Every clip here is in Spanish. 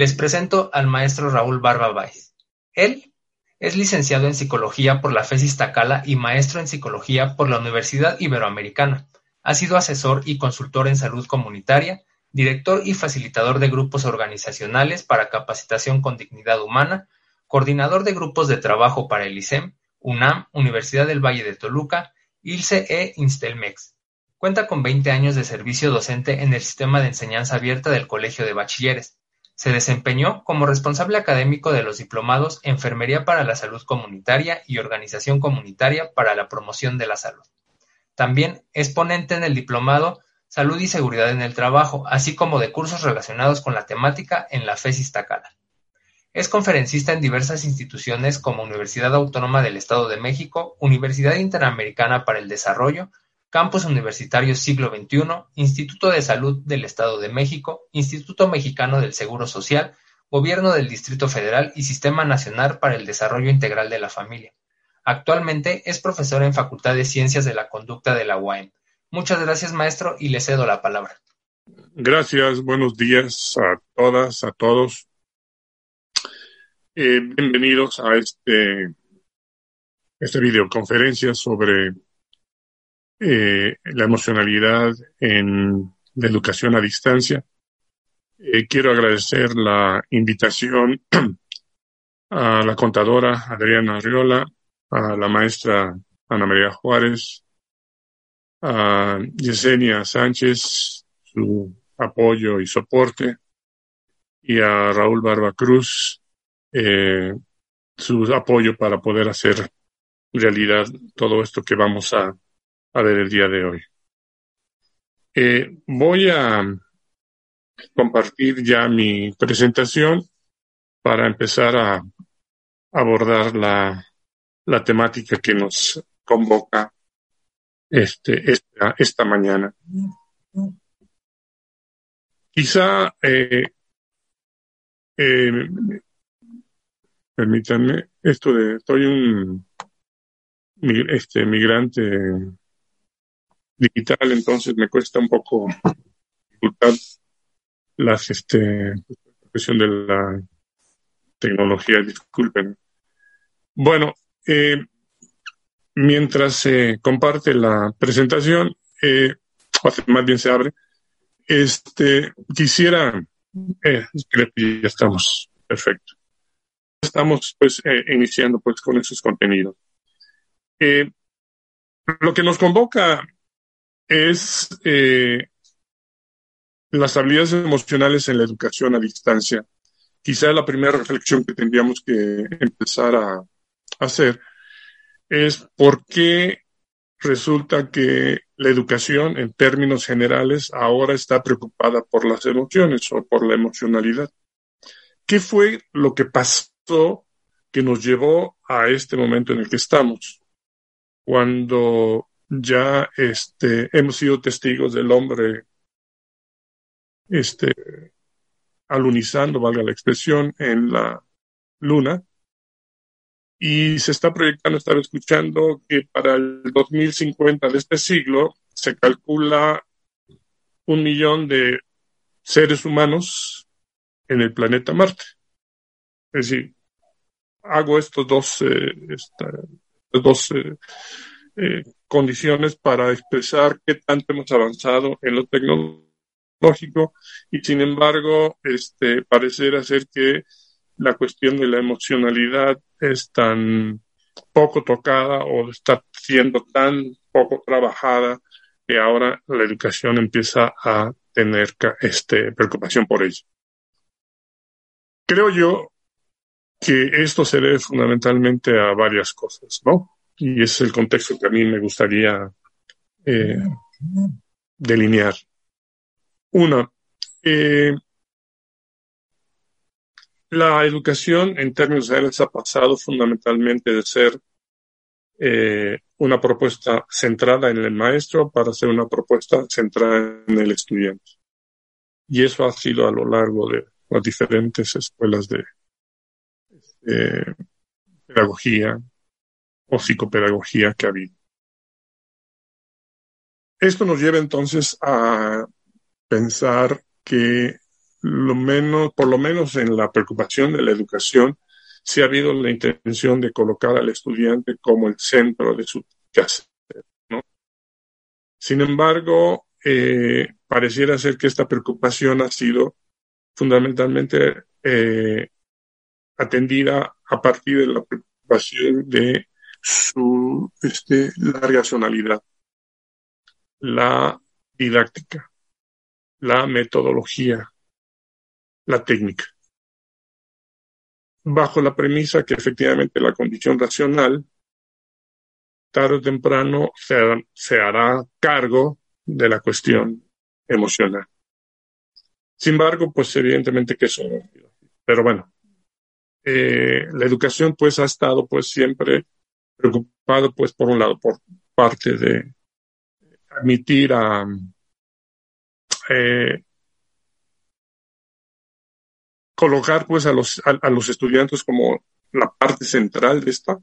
Les presento al maestro Raúl Barba Báez. Él es licenciado en Psicología por la FES Iztacala y maestro en Psicología por la Universidad Iberoamericana. Ha sido asesor y consultor en salud comunitaria, director y facilitador de grupos organizacionales para capacitación con dignidad humana, coordinador de grupos de trabajo para el ISEM, UNAM, Universidad del Valle de Toluca, ILSE e Instelmex. Cuenta con 20 años de servicio docente en el sistema de enseñanza abierta del Colegio de Bachilleres. Se desempeñó como responsable académico de los diplomados Enfermería para la Salud Comunitaria y Organización Comunitaria para la Promoción de la Salud. También es ponente en el diplomado Salud y Seguridad en el Trabajo, así como de cursos relacionados con la temática en la FES Iztacala. Es conferencista en diversas instituciones como Universidad Autónoma del Estado de México, Universidad Interamericana para el Desarrollo, Campus Universitario Siglo XXI, Instituto de Salud del Estado de México, Instituto Mexicano del Seguro Social, Gobierno del Distrito Federal y Sistema Nacional para el Desarrollo Integral de la Familia. Actualmente es profesor en Facultad de Ciencias de la Conducta de la UAM. Muchas gracias, maestro, y le cedo la palabra. Gracias, buenos días a todas, a todos. Eh, bienvenidos a este, esta videoconferencia sobre eh, la emocionalidad en la educación a distancia. Eh, quiero agradecer la invitación a la contadora Adriana Arriola, a la maestra Ana María Juárez, a Yesenia Sánchez, su apoyo y soporte, y a Raúl Barba Cruz, eh, su apoyo para poder hacer realidad todo esto que vamos a a ver el día de hoy. Eh, voy a compartir ya mi presentación para empezar a abordar la, la temática que nos convoca este, esta, esta mañana. Quizá, eh, eh, permítanme, esto de, estoy un este, migrante digital, entonces me cuesta un poco dificultar las, este, de la tecnología, disculpen. Bueno, eh, mientras se comparte la presentación, eh, más bien se abre, este, quisiera, eh, ya estamos, perfecto. Estamos pues eh, iniciando pues con esos contenidos. Lo que nos convoca es eh, las habilidades emocionales en la educación a distancia. Quizá la primera reflexión que tendríamos que empezar a hacer es por qué resulta que la educación en términos generales ahora está preocupada por las emociones o por la emocionalidad. ¿Qué fue lo que pasó que nos llevó a este momento en el que estamos? Cuando ya este, hemos sido testigos del hombre este, alunizando, valga la expresión, en la luna. Y se está proyectando, estar escuchando que para el 2050 de este siglo se calcula un millón de seres humanos en el planeta Marte. Es decir, hago estos dos, eh, dos eh, eh, condiciones para expresar qué tanto hemos avanzado en lo tecnológico y sin embargo este parecer ser que la cuestión de la emocionalidad es tan poco tocada o está siendo tan poco trabajada que ahora la educación empieza a tener este, preocupación por ello. Creo yo que esto se debe fundamentalmente a varias cosas, ¿no? Y ese es el contexto que a mí me gustaría eh, delinear. Una, eh, la educación en términos generales ha pasado fundamentalmente de ser eh, una propuesta centrada en el maestro para ser una propuesta centrada en el estudiante. Y eso ha sido a lo largo de las diferentes escuelas de pedagogía, o psicopedagogía que ha habido. Esto nos lleva entonces a pensar que por lo menos en la preocupación de la educación, sí ha habido la intención de colocar al estudiante como el centro de su. ¿no? Sin embargo, eh, pareciera ser que esta preocupación ha sido fundamentalmente eh, atendida a partir de la preocupación de su este, la racionalidad, la didáctica, la metodología, la técnica. Bajo la premisa que efectivamente la condición racional, tarde o temprano, se, hará cargo de la cuestión emocional. Sin embargo, pues evidentemente que eso Pero bueno, eh, la educación pues ha estado pues siempre preocupado pues por un lado por parte de admitir a eh, colocar pues a los, a, los estudiantes como la parte central de esta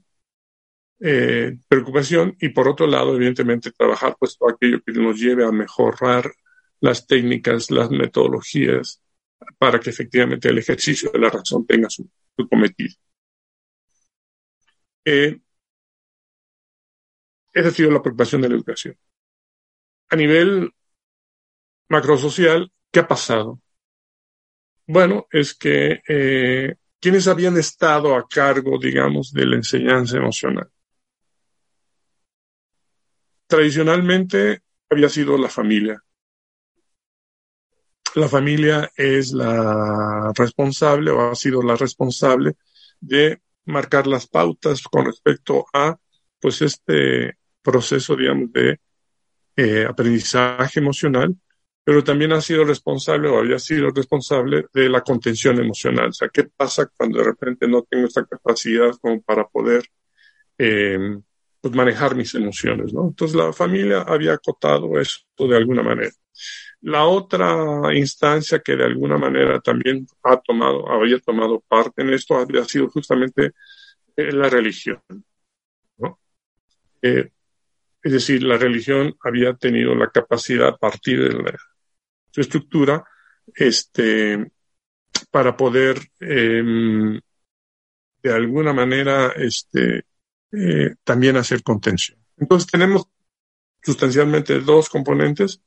eh, preocupación y por otro lado evidentemente trabajar pues todo aquello que nos lleve a mejorar las técnicas, las metodologías para que efectivamente el ejercicio de la razón tenga su, cometido. Eh, esa ha sido la preocupación de la educación. A nivel macrosocial, ¿qué ha pasado? Bueno, es que eh, quienes habían estado a cargo, digamos, de la enseñanza emocional. Tradicionalmente había sido la familia. La familia es la responsable o ha sido la responsable de marcar las pautas con respecto a pues este proceso, digamos, de eh, aprendizaje emocional, pero también ha sido responsable o había sido responsable de la contención emocional. O sea, ¿qué pasa cuando de repente no tengo esta capacidad como para poder eh, pues manejar mis emociones? ¿no? Entonces la familia había acotado eso de alguna manera. La otra instancia que de alguna manera también ha tomado, había tomado parte en esto había sido justamente eh, la religión. ¿no? Eh, es decir, la religión había tenido la capacidad a partir de su estructura este, para poder em, de alguna manera este, eh, también hacer contención. Entonces tenemos sustancialmente dos componentes,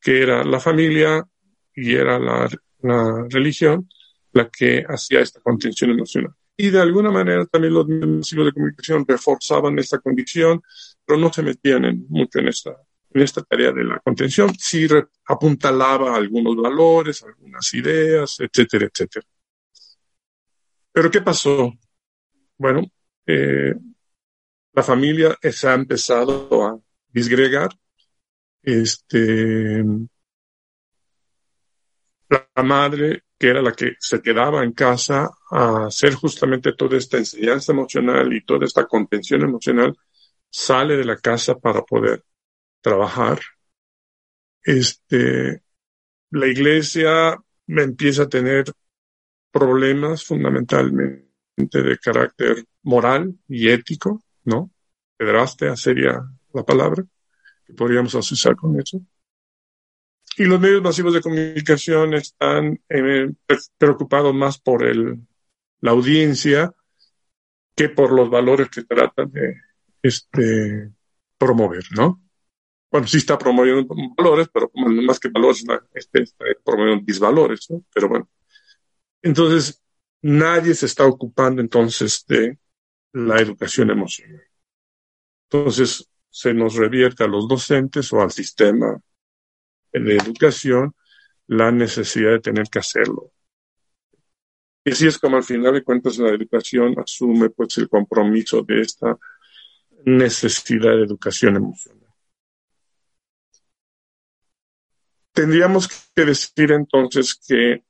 que era la familia y era la, la religión, la que hacía esta contención emocional. Y de alguna manera también los medios de comunicación reforzaban esta condición, pero no se metían en, mucho en esta, en esta tarea de la contención. Sí apuntalaba algunos valores, algunas ideas, etcétera, etcétera. Pero ¿qué pasó? Bueno, eh, la familia se ha empezado a disgregar. Este, la madre que era la que se quedaba en casa a hacer justamente toda esta enseñanza emocional y toda esta contención emocional, sale de la casa para poder trabajar. Este, la iglesia empieza a tener problemas fundamentalmente de carácter moral y ético, ¿no? Pedrastea sería la palabra que podríamos asociar con eso. Y los medios masivos de comunicación están eh, preocupados más por el, la audiencia que por los valores que tratan de este, promover, ¿no? Bueno, sí está promoviendo valores, pero como más que valores, este, está promoviendo disvalores, ¿no? Pero bueno. Entonces, nadie se está ocupando entonces de la educación emocional. Entonces, se nos revierte a los docentes o al sistema de educación la necesidad de tener que hacerlo. Y así es como al final de cuentas la educación asume pues el compromiso de esta necesidad de educación emocional. Tendríamos que decir entonces que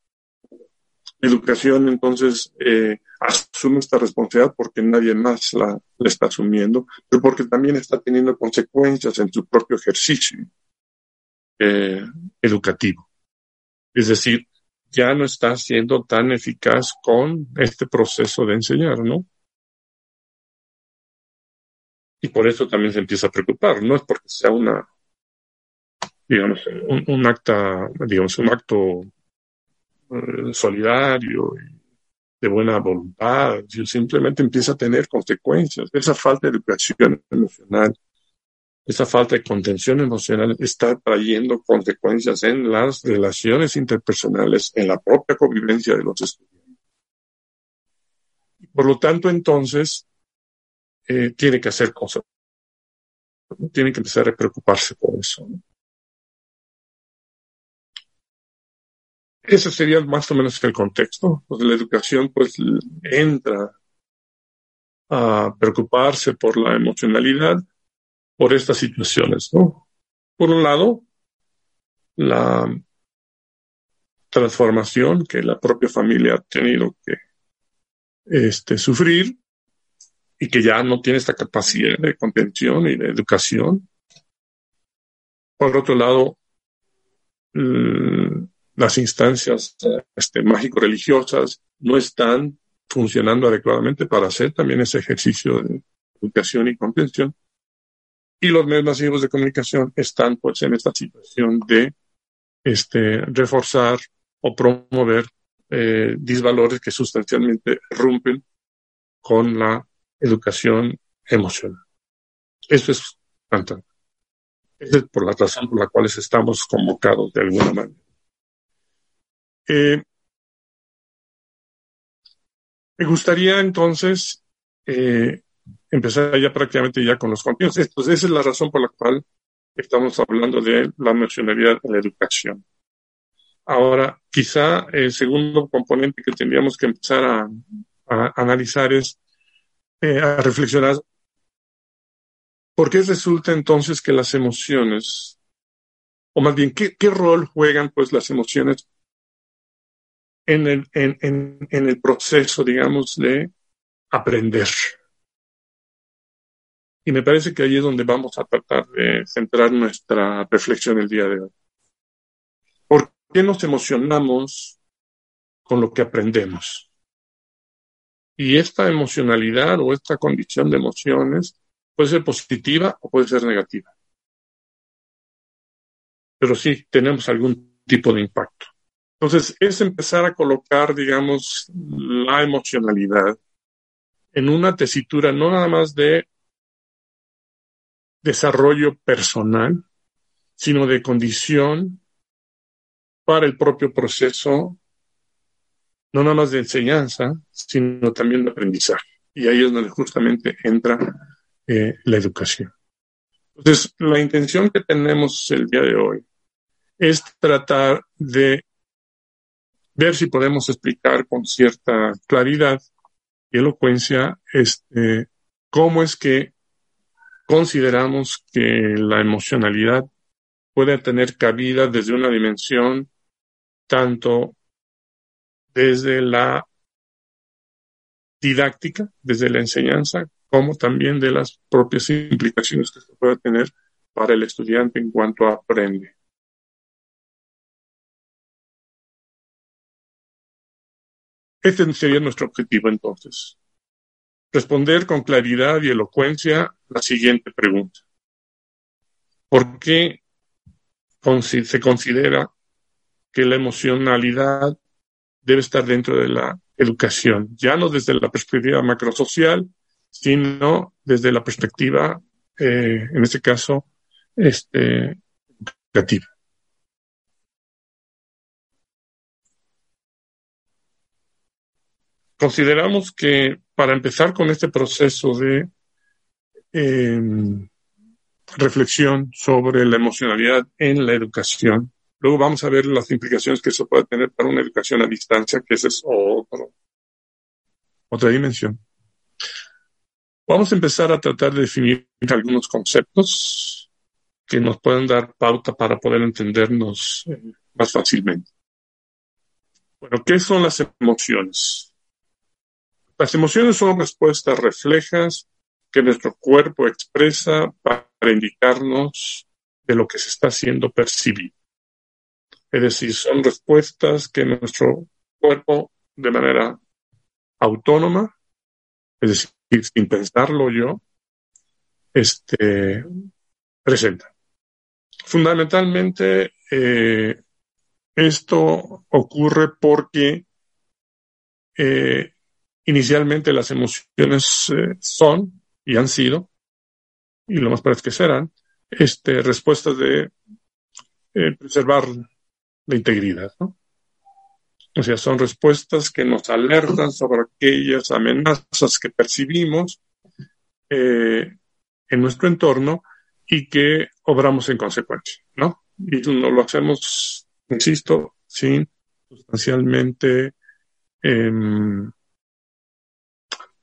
educación entonces eh, asume esta responsabilidad porque nadie más la, la, está asumiendo, pero porque también está teniendo consecuencias en su propio ejercicio. Eh, educativo. Es decir, ya no está siendo tan eficaz con este proceso de enseñar, ¿no? Y por eso también se empieza a preocupar, no es porque sea una, digamos, un, acta, digamos, un acto eh, solidario y de buena voluntad, simplemente empieza a tener consecuencias. Esa falta de educación emocional, esa falta de contención emocional está trayendo consecuencias en las relaciones interpersonales, en la propia convivencia de los estudiantes. Por lo tanto, entonces, eh, tiene que hacer cosas. Tiene que empezar a preocuparse por eso. Ese sería más o menos el contexto. Pues la educación pues entra a preocuparse por la emocionalidad, por estas situaciones, ¿no? Por un lado, la transformación que la propia familia ha tenido que este, sufrir y que ya no tiene esta capacidad de contención y de educación. Por otro lado, las instancias este, mágico-religiosas no están funcionando adecuadamente para hacer también ese ejercicio de educación y contención. Y los medios masivos de comunicación están pues en esta situación de este, reforzar o promover eh, disvalores que sustancialmente rompen con la educación emocional. Eso es. Esa es por la razón por la cual estamos convocados de alguna manera. Eh, me gustaría entonces eh, empezar ya prácticamente ya con los contenidos. esa es la razón por la cual estamos hablando de la emocionalidad en la educación. Ahora, quizá el segundo componente que tendríamos que empezar a, analizar es eh, a reflexionar por qué resulta entonces que las emociones, o más bien, ¿qué, qué rol juegan pues las emociones en el, en, en, en el proceso, digamos, de aprender. Y me parece que ahí es donde vamos a tratar de centrar nuestra reflexión el día de hoy. ¿Por qué nos emocionamos con lo que aprendemos? Y esta emocionalidad o esta condición de emociones puede ser positiva o puede ser negativa. Pero sí tenemos algún tipo de impacto. Entonces, es empezar a colocar, digamos, la emocionalidad en una tesitura no nada más de desarrollo personal, sino de condición para el propio proceso, no nada más de enseñanza, sino también de aprendizaje. Y ahí es donde justamente entra eh, la educación. Entonces, la intención que tenemos el día de hoy es tratar de ver si podemos explicar con cierta claridad y elocuencia este, cómo es que consideramos que la emocionalidad puede tener cabida desde una dimensión tanto desde la didáctica, desde la enseñanza, como también de las propias implicaciones que se puede tener para el estudiante en cuanto aprende. Este sería nuestro objetivo entonces. Responder con claridad y elocuencia la siguiente pregunta. ¿Por qué se considera que la emocionalidad debe estar dentro de la educación? Ya no desde la perspectiva macrosocial, sino desde la perspectiva, eh, en este caso, este, educativa. Consideramos que para empezar con este proceso de em, reflexión sobre la emocionalidad en la educación, luego vamos a ver las implicaciones que eso puede tener para una educación a distancia, que esa es otra dimensión. Vamos a empezar a tratar de definir algunos conceptos que nos pueden dar pauta para poder entendernos eh, más fácilmente. Bueno, ¿qué son las emociones? Las emociones son respuestas reflejas que nuestro cuerpo expresa para indicarnos de lo que se está haciendo percibido. Es decir, son respuestas que nuestro cuerpo de manera autónoma, es decir, sin pensarlo yo, este, presenta. Fundamentalmente, eh, esto ocurre porque eh, inicialmente las emociones eh, son y han sido, y lo más parece que serán, este, respuestas de eh, preservar la integridad. ¿no? O sea, son respuestas que nos alertan sobre aquellas amenazas que percibimos eh, en nuestro entorno y que obramos en consecuencia, ¿no? Y no lo hacemos, insisto, sin sustancialmente eh,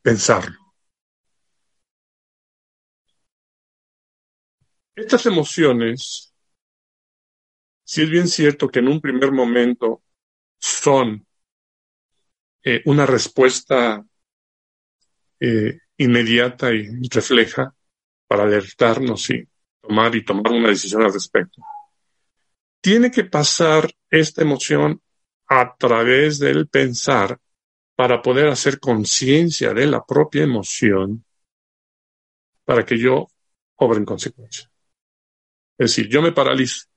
pensarlo. Estas emociones, si es bien cierto que en un primer momento son eh, una respuesta eh, inmediata y refleja para alertarnos y tomar y tomar una decisión al respecto. Tiene que pasar esta emoción a través del pensar para poder hacer conciencia de la propia emoción para que yo obre en consecuencia. Es decir, yo me paralizo.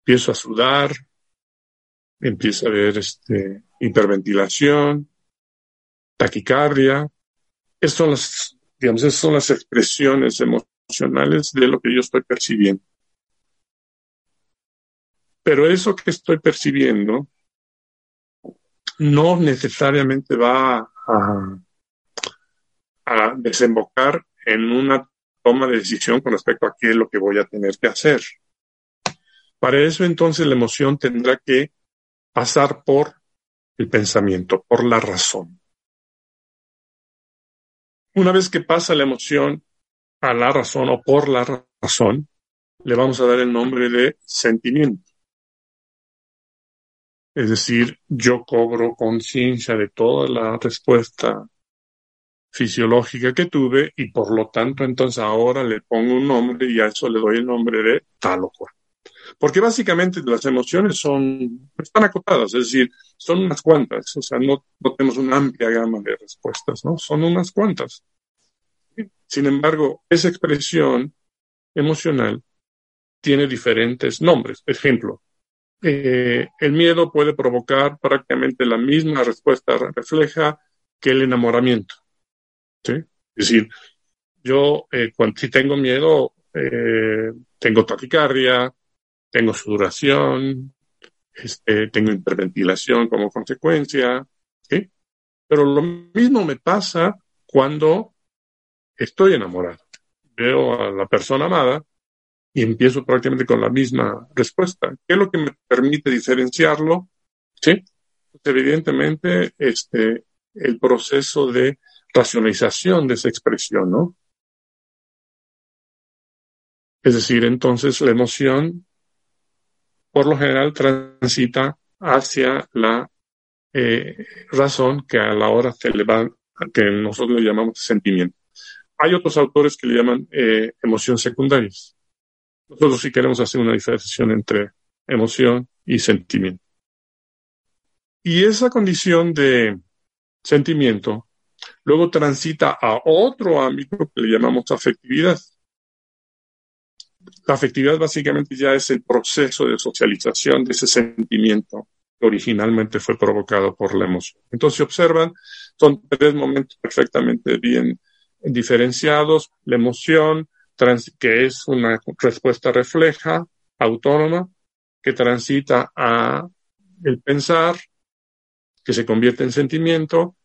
Empiezo a sudar, empiezo a ver este, hiperventilación, taquicardia. Esas son las, esas son las expresiones emocionales de lo que yo estoy percibiendo. Pero eso que estoy percibiendo no necesariamente va a, desembocar en una toma de decisión con respecto a qué es lo que voy a tener que hacer. Para eso entonces la emoción tendrá que pasar por el pensamiento, por la razón. Una vez que pasa la emoción a la razón o por la razón, le vamos a dar el nombre de sentimiento. Es decir, yo cobro conciencia de toda la respuesta fisiológica que tuve y por lo tanto entonces ahora le pongo un nombre y a eso le doy el nombre de tal o cual. Porque básicamente las emociones son, están acotadas, es decir, son unas cuantas, o sea, no, no tenemos una amplia gama de respuestas, ¿no? Son unas cuantas. Sin embargo, esa expresión emocional tiene diferentes nombres. Ejemplo, eh, el miedo puede provocar prácticamente la misma respuesta refleja que el enamoramiento. Es decir, yo eh, cuando, si tengo miedo, eh, tengo taquicardia, tengo sudoración, este, tengo hiperventilación como consecuencia. Pero lo mismo me pasa cuando estoy enamorado. Veo a la persona amada y empiezo prácticamente con la misma respuesta. ¿Qué es lo que me permite diferenciarlo? Sí, pues evidentemente, este, el proceso de racionalización de esa expresión, ¿no? Es decir, entonces la emoción, por lo general, transita hacia la eh, razón que a la hora se le va, que nosotros le llamamos sentimiento. Hay otros autores que le llaman eh, emociones secundarias. Nosotros sí queremos hacer una diferenciación entre emoción y sentimiento. Y esa condición de sentimiento Luego transita a otro ámbito que le llamamos afectividad. La afectividad básicamente ya es el proceso de socialización de ese sentimiento que originalmente fue provocado por la emoción. Entonces, observan, son tres momentos perfectamente bien diferenciados. La emoción, que es una respuesta refleja, autónoma, que transita a el pensar, que se convierte en sentimiento,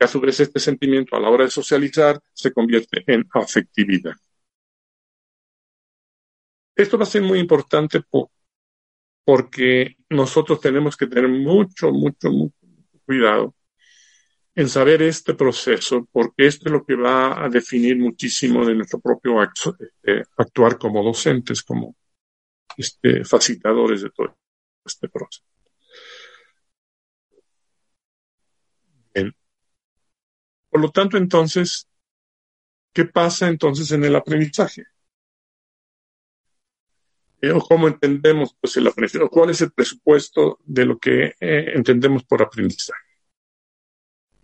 a su vez este sentimiento a la hora de socializar se convierte en afectividad. Esto va a ser muy importante porque nosotros tenemos que tener mucho, mucho, mucho cuidado en saber este proceso, porque esto es lo que va a definir muchísimo de nuestro propio acto, eh, actuar como docentes, como este, facilitadores de todo este proceso. Por lo tanto, entonces, ¿qué pasa entonces en el aprendizaje? Eh, ¿Cómo entendemos pues, el aprendizaje? ¿Cuál es el presupuesto de lo que eh, entendemos por aprendizaje?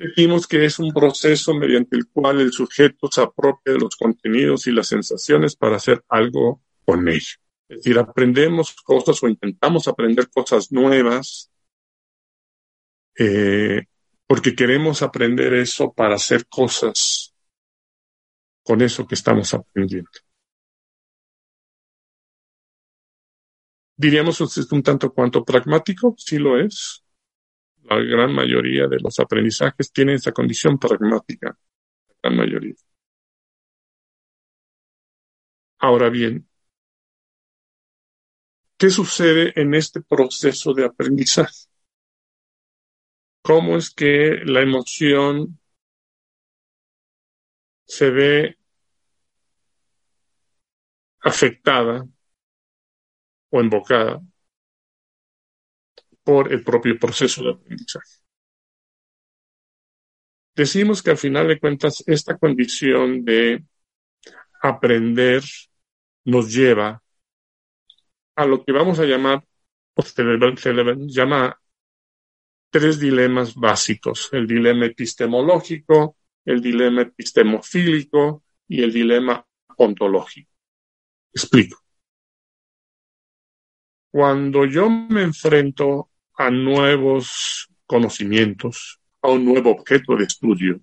Decimos que es un proceso mediante el cual el sujeto se apropia de los contenidos y las sensaciones para hacer algo con ello. Es decir, aprendemos cosas o intentamos aprender cosas nuevas eh, porque queremos aprender eso para hacer cosas con eso que estamos aprendiendo. Diríamos es un tanto cuanto pragmático, sí lo es. La gran mayoría de los aprendizajes tienen esa condición pragmática, la mayoría. Ahora bien, ¿qué sucede en este proceso de aprendizaje? ¿Cómo es que la emoción se ve afectada o invocada por el propio proceso de aprendizaje. Decimos que al final de cuentas esta condición de aprender nos lleva a lo que vamos a llamar, o se le, llama tres dilemas básicos, el dilema epistemológico, el dilema epistemofílico y el dilema ontológico. Explico. Cuando yo me enfrento a nuevos conocimientos, a un nuevo objeto de estudio,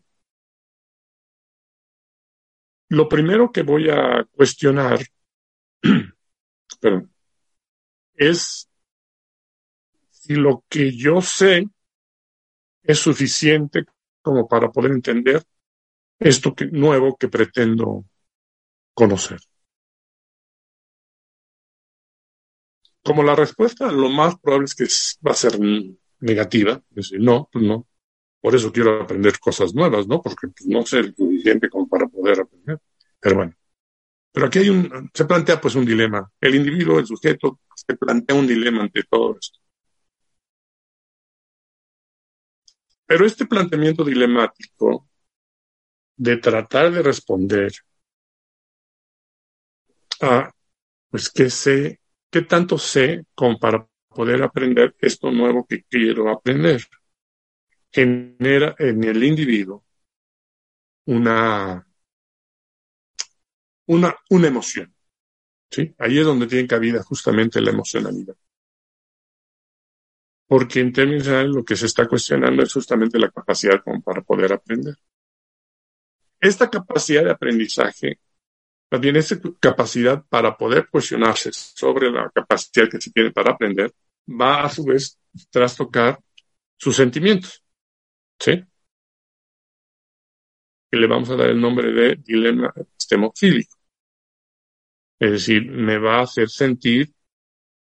lo primero que voy a cuestionar es si lo que yo sé es suficiente como para poder entender esto nuevo que pretendo conocer. Como la respuesta lo más probable es que va a ser negativa, es decir, no, pues no. Por eso quiero aprender cosas nuevas, ¿no? Porque pues, no sé el suficiente como para poder aprender. Pero bueno. Pero aquí hay un, se plantea pues un dilema. El individuo, el sujeto, se plantea un dilema ante todo esto. Pero este planteamiento dilemático de tratar de responder a, pues, qué sé ¿Qué tanto sé como para poder aprender esto nuevo que quiero aprender? Genera en el individuo una, una, una emoción. ¿sí? Ahí es donde tiene cabida justamente la emocionalidad. Porque en términos generales lo que se está cuestionando es justamente la capacidad como para poder aprender. Esta capacidad de aprendizaje también esa capacidad para poder cuestionarse sobre la capacidad que se tiene para aprender va a su vez trastocar sus sentimientos. ¿Sí? Que le vamos a dar el nombre de dilema epistemofílico. Es decir, me va a hacer sentir,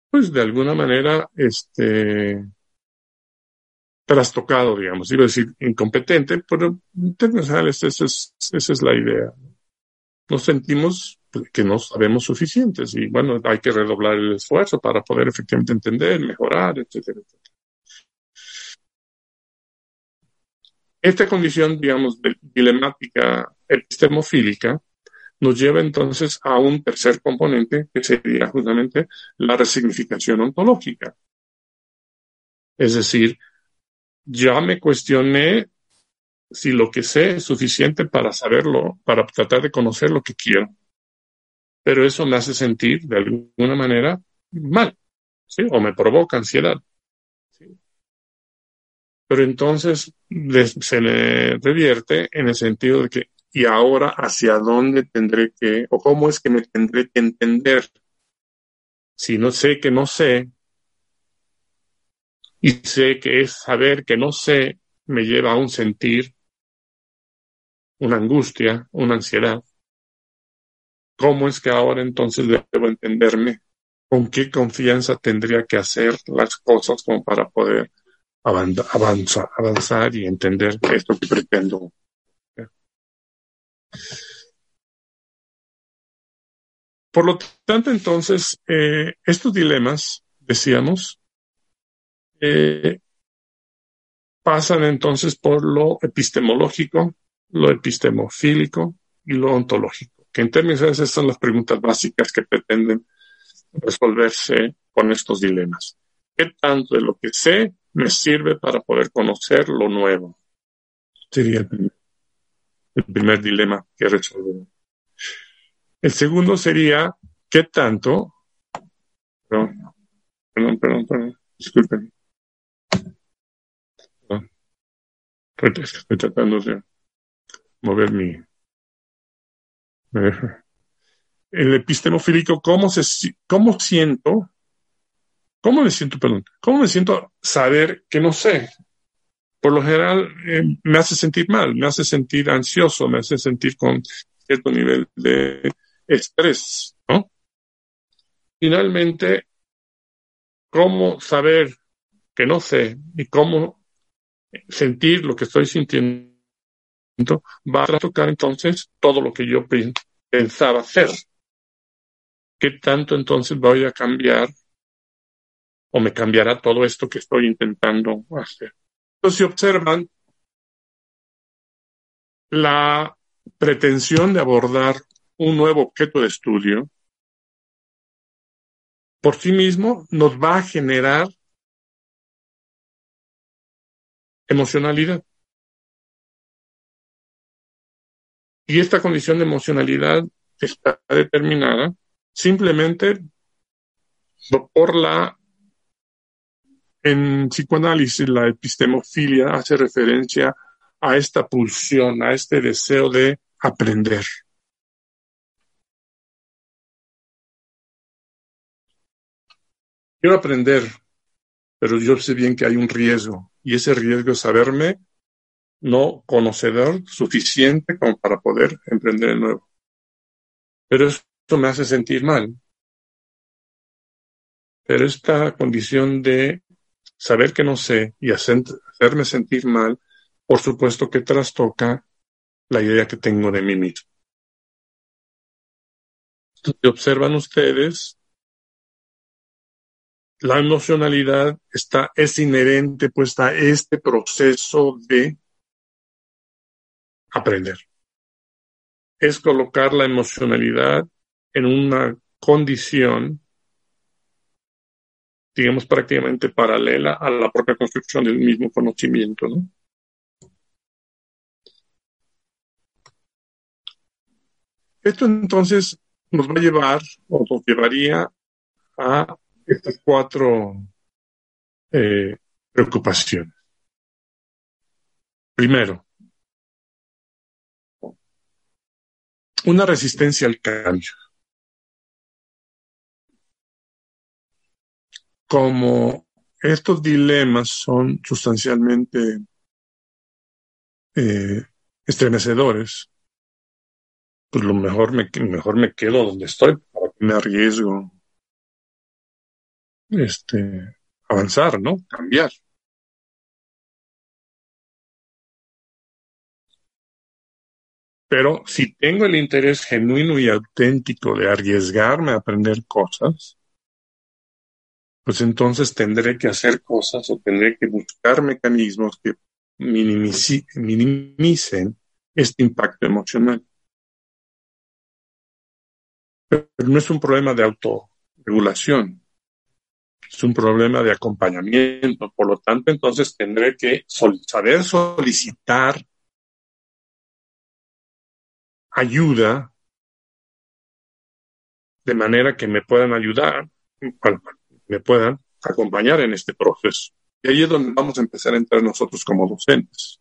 pues de alguna manera, este, trastocado, digamos. Iba a decir incompetente, pero generales esa es, esa es la idea nos sentimos que no sabemos suficientes y bueno, hay que redoblar el esfuerzo para poder efectivamente entender, mejorar, etcétera, etcétera. Esta condición, digamos, dilemática epistemofílica nos lleva entonces a un tercer componente que sería justamente la resignificación ontológica. Es decir, ya me cuestioné si lo que sé es suficiente para saberlo, para tratar de conocer lo que quiero. Pero eso me hace sentir de alguna manera mal, ¿sí? O me provoca ansiedad. Pero entonces se le revierte en el sentido de que, ¿y ahora hacia dónde tendré que, o cómo es que me tendré que entender? Si no sé que no sé, y sé que es saber que no sé, me lleva a un sentir una angustia, una ansiedad. ¿Cómo es que ahora entonces debo entenderme? ¿Con qué confianza tendría que hacer las cosas como para poder avanzar, y entender esto que pretendo? Por lo tanto, entonces, eh, estos dilemas, decíamos, eh, pasan entonces por lo epistemológico, lo epistemofílico y lo ontológico, que en términos de esas son las preguntas básicas que pretenden resolverse con estos dilemas. ¿Qué tanto de lo que sé me sirve para poder conocer lo nuevo? Sería el primer, dilema que resolver. El segundo sería, ¿qué tanto Perdón, perdón, perdón, perdón. disculpen. Estoy tratando de mover mi... El epistemofílico, ¿cómo, se, ¿cómo siento? ¿Cómo me siento, perdón? ¿Cómo me siento saber que no sé? Por lo general eh, me hace sentir mal, me hace sentir ansioso, me hace sentir con cierto nivel de estrés, ¿no? Finalmente, ¿cómo saber que no sé y cómo sentir lo que estoy sintiendo va a tocar entonces todo lo que yo pensaba hacer. ¿Qué tanto entonces voy a cambiar o me cambiará todo esto que estoy intentando hacer? Entonces, si observan la pretensión de abordar un nuevo objeto de estudio, por sí mismo nos va a generar emocionalidad. Y esta condición de emocionalidad está determinada simplemente por la, en psicoanálisis, la epistemofilia hace referencia a esta pulsión, a este deseo de aprender. Quiero aprender, pero yo sé bien que hay un riesgo, y ese riesgo es saberme no conocedor suficiente como para poder emprender de nuevo. Pero esto me hace sentir mal. Pero esta condición de saber que no sé y hacerme sentir mal, por supuesto que trastoca la idea que tengo de mí mismo. Si observan ustedes, la emocionalidad está, es inherente pues a este proceso de aprender. Es colocar la emocionalidad en una condición, digamos, prácticamente paralela a la propia construcción del mismo conocimiento, ¿no? Esto entonces nos va a llevar o nos llevaría a estas cuatro eh, preocupaciones. Primero, una resistencia al cambio. Como estos dilemas son sustancialmente eh, estremecedores, pues lo mejor me, mejor me quedo donde estoy, para que me arriesgo este, avanzar, ¿no? Cambiar. Pero si tengo el interés genuino y auténtico de arriesgarme a aprender cosas, pues entonces tendré que hacer cosas o tendré que buscar mecanismos que minimicen este impacto emocional. Pero no es un problema de autorregulación, es un problema de acompañamiento. Por lo tanto, entonces tendré que saber solicitar ayuda de manera que me puedan ayudar, me puedan acompañar en este proceso. Y ahí es donde vamos a empezar a entrar nosotros como docentes.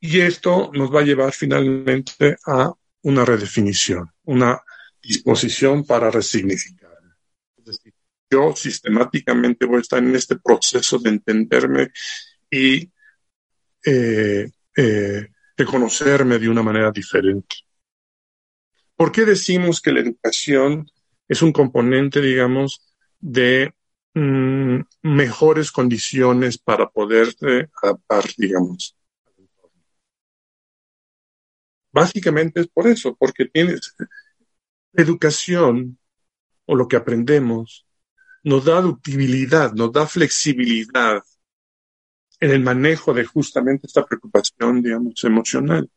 Y esto nos va a llevar finalmente a una redefinición, una disposición para resignificar. Es decir, yo sistemáticamente voy a estar en este proceso de entenderme y eh, eh, reconocerme de una manera diferente. ¿Por qué decimos que la educación es un componente, digamos, de mm, mejores condiciones para poder adaptar, digamos, Básicamente es por eso, porque tienes educación o lo que aprendemos nos da ductibilidad, nos da flexibilidad en el manejo de justamente esta preocupación, digamos, emocional.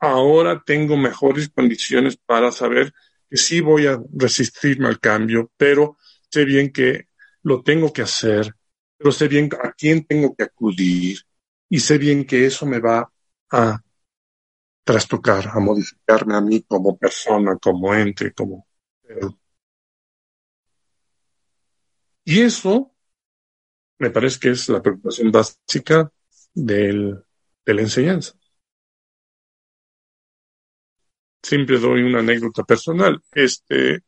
Ahora tengo mejores condiciones para saber que sí voy a resistirme al cambio, pero sé bien que lo tengo que hacer, pero sé bien a quién tengo que acudir y sé bien que eso me va a trastocar, a modificarme a mí como persona, como ente, como... Y eso me parece que es la preocupación básica del, de la enseñanza. Siempre doy una anécdota personal. Este,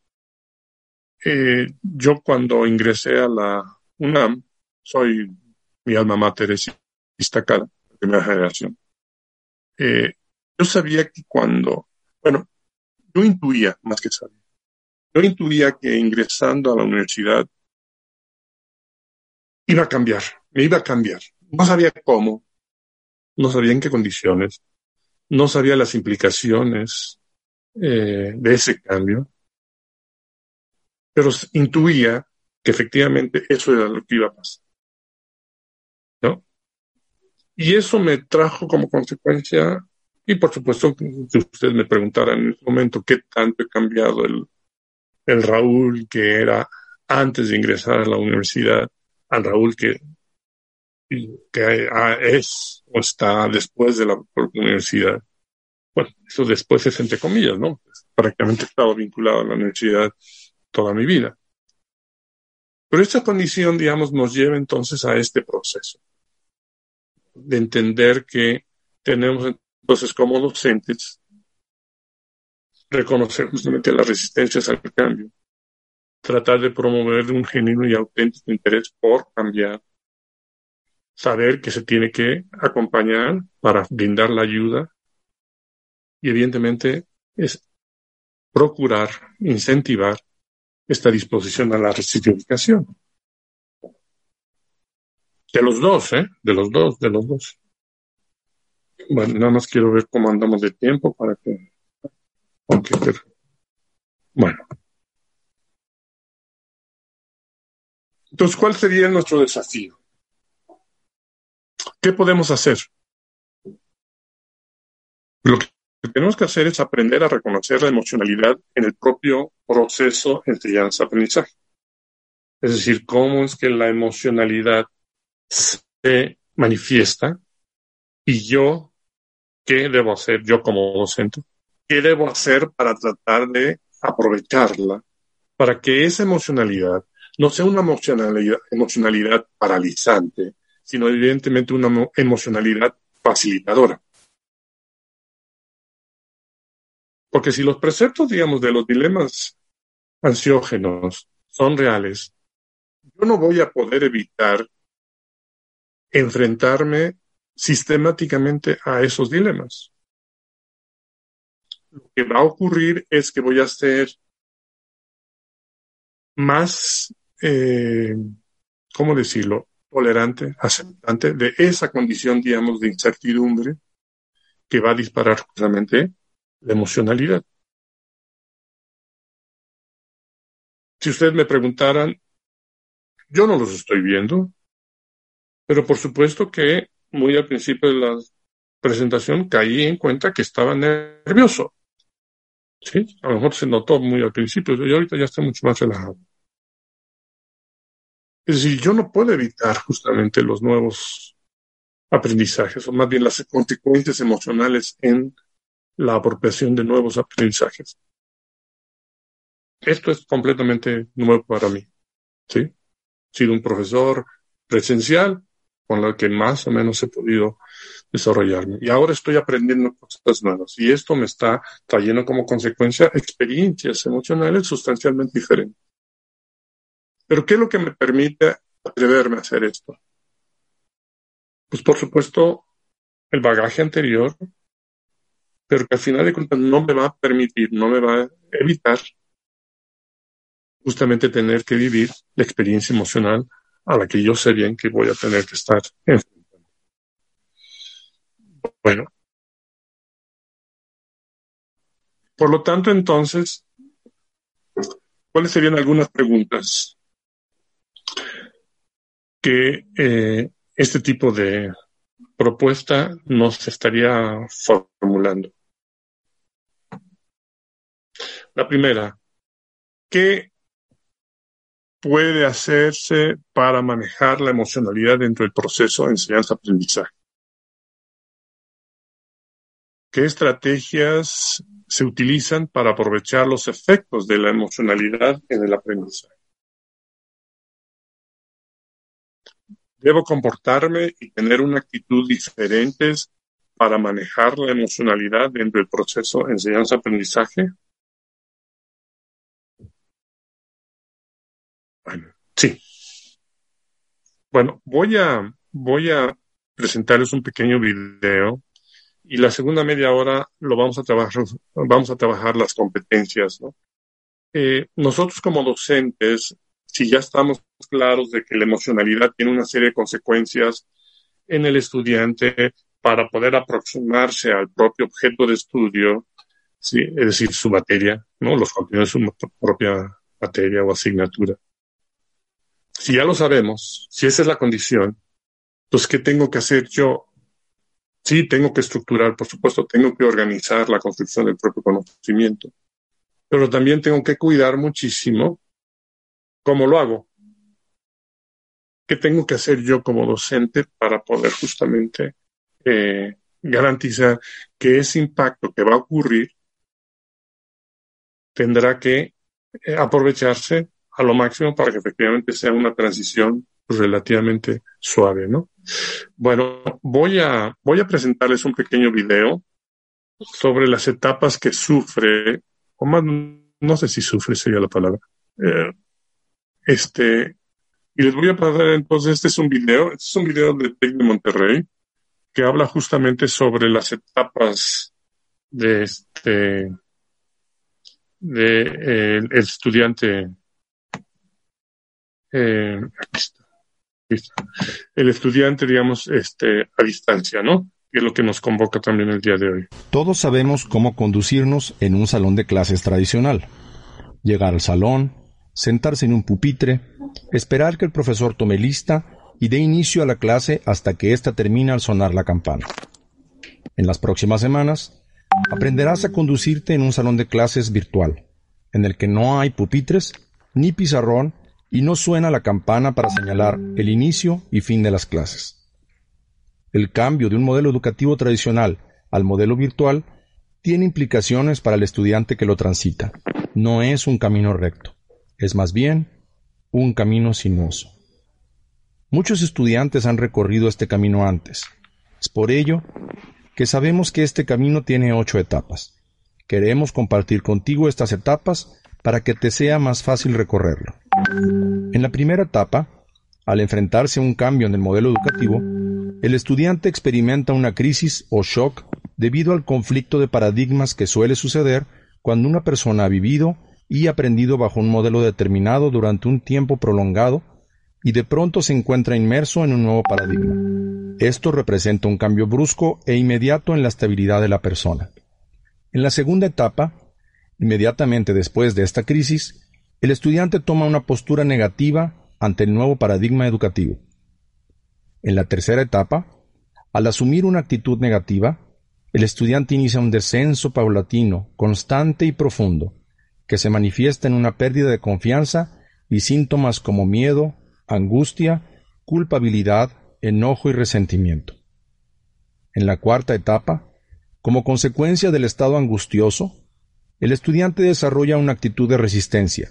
eh, yo cuando ingresé a la UNAM, soy mi alma mater es destacada, primera generación. Eh, yo sabía que cuando, bueno, yo intuía, más que sabía, yo intuía que ingresando a la universidad iba a cambiar, me iba a cambiar. No sabía cómo, no sabía en qué condiciones, no sabía las implicaciones eh, de ese cambio, pero intuía que efectivamente eso era lo que iba a pasar. ¿No? Y eso me trajo como consecuencia, y por supuesto, si usted me preguntara en ese momento qué tanto he cambiado el Raúl que era antes de ingresar a la universidad, al Raúl que, que es o está después de la universidad. Bueno, eso después es entre comillas, ¿no? Prácticamente he estado vinculado a la universidad toda mi vida. Pero esta condición, digamos, nos lleva entonces a este proceso de entender que tenemos entonces como docentes reconocer justamente las resistencias al cambio, tratar de promover un genuino y auténtico interés por cambiar, saber que se tiene que acompañar para brindar la ayuda y evidentemente es procurar, incentivar esta disposición a la rectificación. De los dos, ¿eh? De los dos, de los dos. Bueno, nada más quiero ver cómo andamos de tiempo para que... Bueno. Entonces, ¿cuál sería nuestro desafío? ¿Qué podemos hacer? Lo que tenemos que hacer es aprender a reconocer la emocionalidad en el propio proceso enseñanza-aprendizaje. Es decir, cómo es que la emocionalidad se manifiesta y yo, ¿qué debo hacer yo como docente? ¿Qué debo hacer para tratar de aprovecharla para que esa emocionalidad no sea una emocionalidad, emocionalidad paralizante, sino evidentemente una emocionalidad facilitadora. Porque si los preceptos, digamos, de los dilemas ansiógenos son reales, yo no voy a poder evitar enfrentarme sistemáticamente a esos dilemas. Lo que va a ocurrir es que voy a ser más eh, ¿cómo decirlo?, tolerante, aceptante de esa condición, digamos, de incertidumbre que va a disparar justamente la emocionalidad. Si ustedes me preguntaran, yo no los estoy viendo, pero por supuesto que muy al principio de la presentación caí en cuenta que estaba nervioso. Sí, a lo mejor se notó muy al principio, yo ahorita ya estoy mucho más relajado. Es decir, yo no puedo evitar justamente los nuevos aprendizajes, o más bien las consecuencias emocionales en la apropiación de nuevos aprendizajes. Esto es completamente nuevo para mí. ¿sí? He sido un profesor presencial con lo que más o menos he podido desarrollarme. Y ahora estoy aprendiendo cosas nuevas. Y esto me está trayendo como consecuencia experiencias emocionales sustancialmente diferentes. Pero ¿qué es lo que me permite atreverme a hacer esto? Pues por supuesto el bagaje anterior, pero que al final de cuentas no me va a permitir, no me va a evitar justamente tener que vivir la experiencia emocional a la que yo sé bien que voy a tener que estar enfrentando. Bueno. Por lo tanto, entonces, ¿cuáles serían algunas preguntas que eh, este tipo de propuesta nos estaría formulando. La primera, ¿qué puede hacerse para manejar la emocionalidad dentro del proceso de enseñanza-aprendizaje? ¿Qué estrategias se utilizan para aprovechar los efectos de la emocionalidad en el aprendizaje? ¿Debo comportarme y tener una actitud diferente para manejar la emocionalidad dentro del proceso enseñanza-aprendizaje? Bueno, sí. Bueno, voy a, voy a presentarles un pequeño video y la segunda media hora lo vamos a trabajar, vamos a trabajar las competencias, ¿no? Eh, nosotros como docentes, si ya estamos claros de que la emocionalidad tiene una serie de consecuencias en el estudiante para poder aproximarse al propio objeto de estudio, ¿sí? es decir, su materia, ¿no? los contenidos de su propia materia o asignatura. Si ya lo sabemos, si esa es la condición, pues ¿qué tengo que hacer yo? Sí, tengo que estructurar, por supuesto, tengo que organizar la construcción del propio conocimiento, pero también tengo que cuidar muchísimo cómo lo hago. ¿Qué tengo que hacer yo como docente para poder justamente eh, garantizar que ese impacto que va a ocurrir tendrá que eh, aprovecharse a lo máximo para que efectivamente sea una transición relativamente suave, ¿no? Bueno, voy a, voy a presentarles un pequeño video sobre las etapas que sufre, o más, no sé si sufre sería la palabra, eh, este, y les voy a pasar entonces, este es un video, este es un video de TEC de Monterrey, que habla justamente sobre las etapas de este, de eh, el estudiante eh, El estudiante, digamos, este, a distancia, ¿no? Que es lo que nos convoca también el día de hoy. Todos sabemos cómo conducirnos en un salón de clases tradicional. Llegar al salón, sentarse en un pupitre, esperar que el profesor tome lista y dé inicio a la clase hasta que ésta termine al sonar la campana. En las próximas semanas, aprenderás a conducirte en un salón de clases virtual, en el que no hay pupitres ni pizarrón y no suena la campana para señalar el inicio y fin de las clases. El cambio de un modelo educativo tradicional al modelo virtual tiene implicaciones para el estudiante que lo transita. No es un camino recto, es más bien un camino sinuoso. Muchos estudiantes han recorrido este camino antes. Es por ello que sabemos que este camino tiene ocho etapas. Queremos compartir contigo estas etapas para que te sea más fácil recorrerlo. En la primera etapa, al enfrentarse a un cambio en el modelo educativo, el estudiante experimenta una crisis o shock debido al conflicto de paradigmas que suele suceder cuando una persona ha vivido y aprendido bajo un modelo determinado durante un tiempo prolongado y de pronto se encuentra inmerso en un nuevo paradigma. Esto representa un cambio brusco e inmediato en la estabilidad de la persona. En la segunda etapa, inmediatamente después de esta crisis, el estudiante toma una postura negativa ante el nuevo paradigma educativo. En la tercera etapa, al asumir una actitud negativa, el estudiante inicia un descenso paulatino, constante y profundo, que se manifiesta en una pérdida de confianza y síntomas como miedo, angustia, culpabilidad, enojo y resentimiento. En la cuarta etapa, como consecuencia del estado angustioso, el estudiante desarrolla una actitud de resistencia,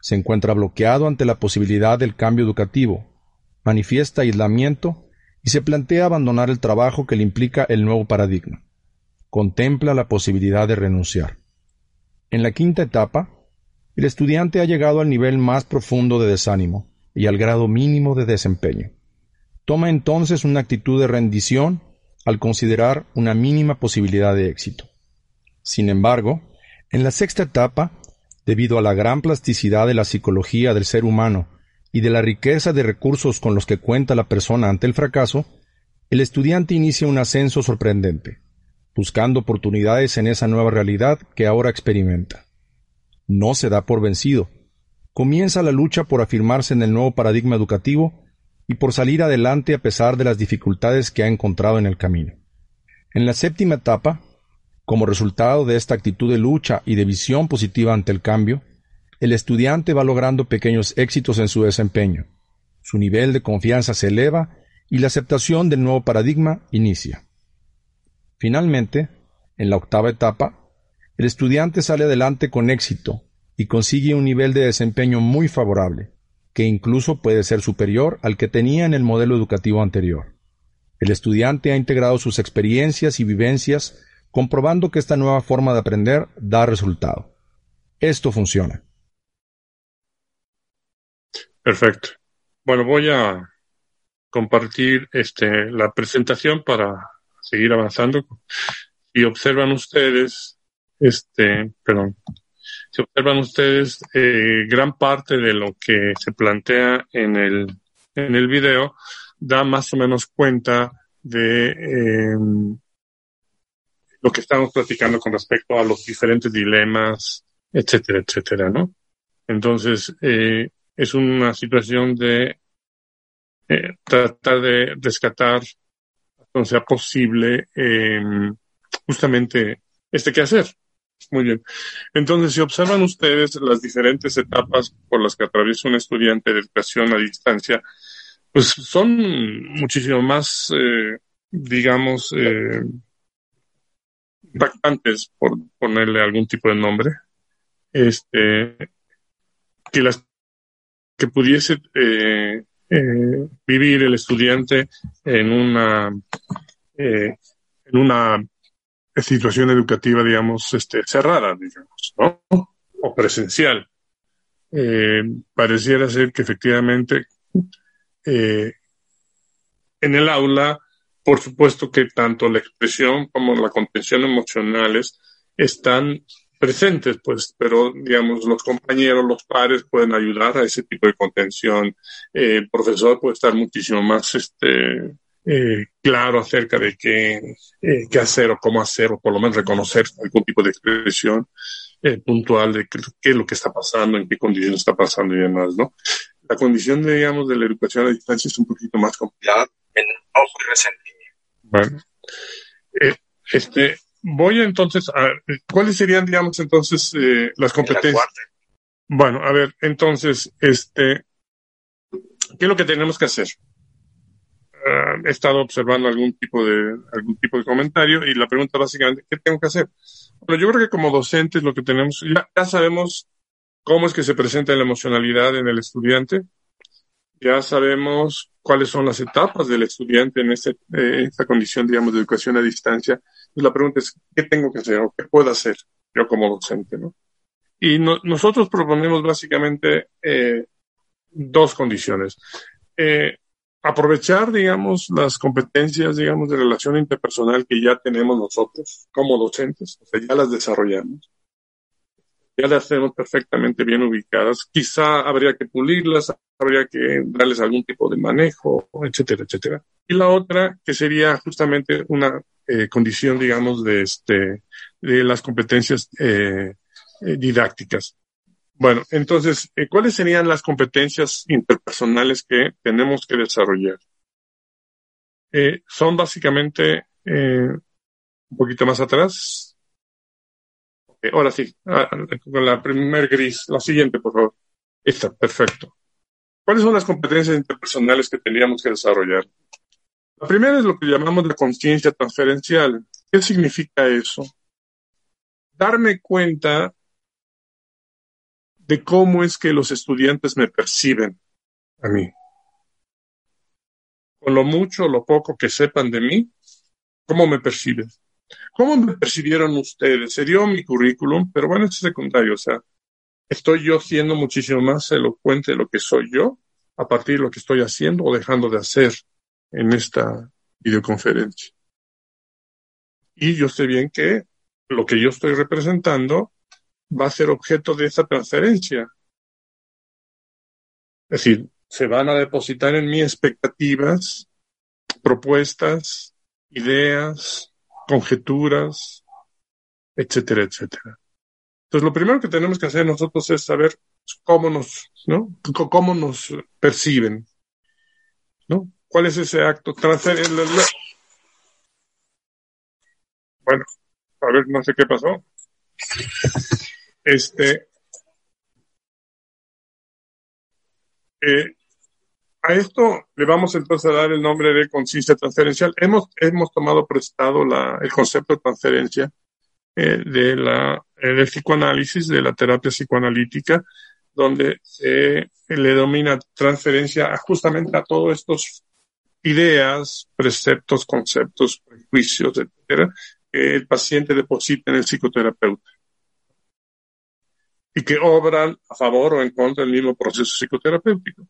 se encuentra bloqueado ante la posibilidad del cambio educativo, manifiesta aislamiento y se plantea abandonar el trabajo que le implica el nuevo paradigma. Contempla la posibilidad de renunciar. En la quinta etapa, el estudiante ha llegado al nivel más profundo de desánimo y al grado mínimo de desempeño. Toma entonces una actitud de rendición al considerar una mínima posibilidad de éxito. Sin embargo, en la sexta etapa, debido a la gran plasticidad de la psicología del ser humano y de la riqueza de recursos con los que cuenta la persona ante el fracaso, el estudiante inicia un ascenso sorprendente, buscando oportunidades en esa nueva realidad que ahora experimenta. No se da por vencido. Comienza la lucha por afirmarse en el nuevo paradigma educativo y por salir adelante a pesar de las dificultades que ha encontrado en el camino. En la séptima etapa, como resultado de esta actitud de lucha y de visión positiva ante el cambio, el estudiante va logrando pequeños éxitos en su desempeño. Su nivel de confianza se eleva y la aceptación del nuevo paradigma inicia. Finalmente, en la octava etapa, el estudiante sale adelante con éxito y consigue un nivel de desempeño muy favorable, que incluso puede ser superior al que tenía en el modelo educativo anterior. El estudiante ha integrado sus experiencias y vivencias comprobando que esta nueva forma de aprender da resultado. Esto funciona. Perfecto. Bueno, voy a compartir este, la presentación para seguir avanzando. Y observan ustedes, este, perdón, si observan ustedes, eh, gran parte de lo que se plantea en el, en el video da más o menos cuenta de eh, lo que estamos platicando con respecto a los diferentes dilemas, etcétera, etcétera, ¿no? Entonces, eh, es una situación de eh, tratar de rescatar, cuando sea posible, eh, justamente este hacer. Muy bien. Entonces, si observan ustedes las diferentes etapas por las que atraviesa un estudiante de educación a distancia, pues son muchísimo más, eh, digamos, eh, impactantes, por ponerle algún tipo de nombre, este, que las que pudiese eh, eh, vivir el estudiante en una eh, en una situación educativa, digamos, este, cerrada, digamos, ¿no? O presencial. Eh, pareciera ser que efectivamente en el aula, por supuesto que tanto la expresión como la contención emocionales están presentes, pues, pero digamos, los compañeros, los pares pueden ayudar a ese tipo de contención. Eh, el profesor puede estar muchísimo más este, eh, claro acerca de qué, eh, qué hacer o cómo hacer, o por lo menos reconocer algún tipo de expresión puntual de qué, qué, es lo que está pasando, en qué condiciones está pasando y demás, ¿no? La condición, de, digamos, de la educación a distancia es un poquito más complicada. En ojo y resentimiento. Bueno, este, voy entonces a cuáles serían, digamos, entonces eh, las competencias. Bueno, a ver, entonces, este, ¿qué es lo que tenemos que hacer? Uh, he estado observando algún tipo de algún tipo de comentario y la pregunta básicamente, ¿qué tengo que hacer? Bueno, yo creo que como docentes lo que tenemos, ya, ya sabemos cómo es que se presenta la emocionalidad en el estudiante, ya sabemos cuáles son las etapas del estudiante en este, eh, esta condición, digamos, de educación a distancia. Entonces la pregunta es, ¿qué tengo que hacer o qué puedo hacer yo como docente? ¿no? Y no, nosotros proponemos básicamente eh, dos condiciones. Eh, aprovechar, digamos, las competencias, digamos, de relación interpersonal que ya tenemos nosotros como docentes, o sea, ya las desarrollamos, ya las tenemos perfectamente bien ubicadas. Quizá habría que pulirlas, habría que darles algún tipo de manejo, etcétera, etcétera. Y la otra, que sería justamente una eh, condición, digamos, de, este, de las competencias eh, eh, didácticas. Bueno, entonces, ¿cuáles serían las competencias interpersonales que tenemos que desarrollar? Son básicamente un poquito más atrás. ahora sí, con la primer gris, la siguiente, por favor. Esta, perfecto. ¿Cuáles son las competencias interpersonales que tendríamos que desarrollar? La primera es lo que llamamos la conciencia transferencial. ¿Qué significa eso? Darme cuenta de cómo es que los estudiantes me perciben a mí. Con lo mucho o lo poco que sepan de mí, ¿cómo me perciben? ¿Cómo me percibieron ustedes? Se dio mi currículum, pero bueno, es secundario, o sea, estoy yo siendo muchísimo más elocuente de lo que soy yo a partir de lo que estoy haciendo o dejando de hacer en esta videoconferencia. Y yo sé bien que lo que yo estoy representando va a ser objeto de esa transferencia. Es decir, se van a depositar en mí expectativas, propuestas, ideas, conjeturas, etcétera, etcétera. Entonces, lo primero que tenemos que hacer nosotros es saber cómo nos, ¿no? Cómo nos perciben, ¿no? ¿Cuál es ese acto? Bueno, a ver, no sé qué pasó. Este, eh, a esto le vamos entonces a dar el nombre de conciencia transferencial. Hemos, hemos tomado prestado la, el concepto de transferencia eh, de la, eh, del psicoanálisis, de la terapia psicoanalítica, donde se le domina transferencia justamente a todos estos ideas, preceptos, conceptos, prejuicios, etcétera, que el paciente deposita en el psicoterapeuta y que obran a favor o en contra del mismo proceso psicoterapéutico.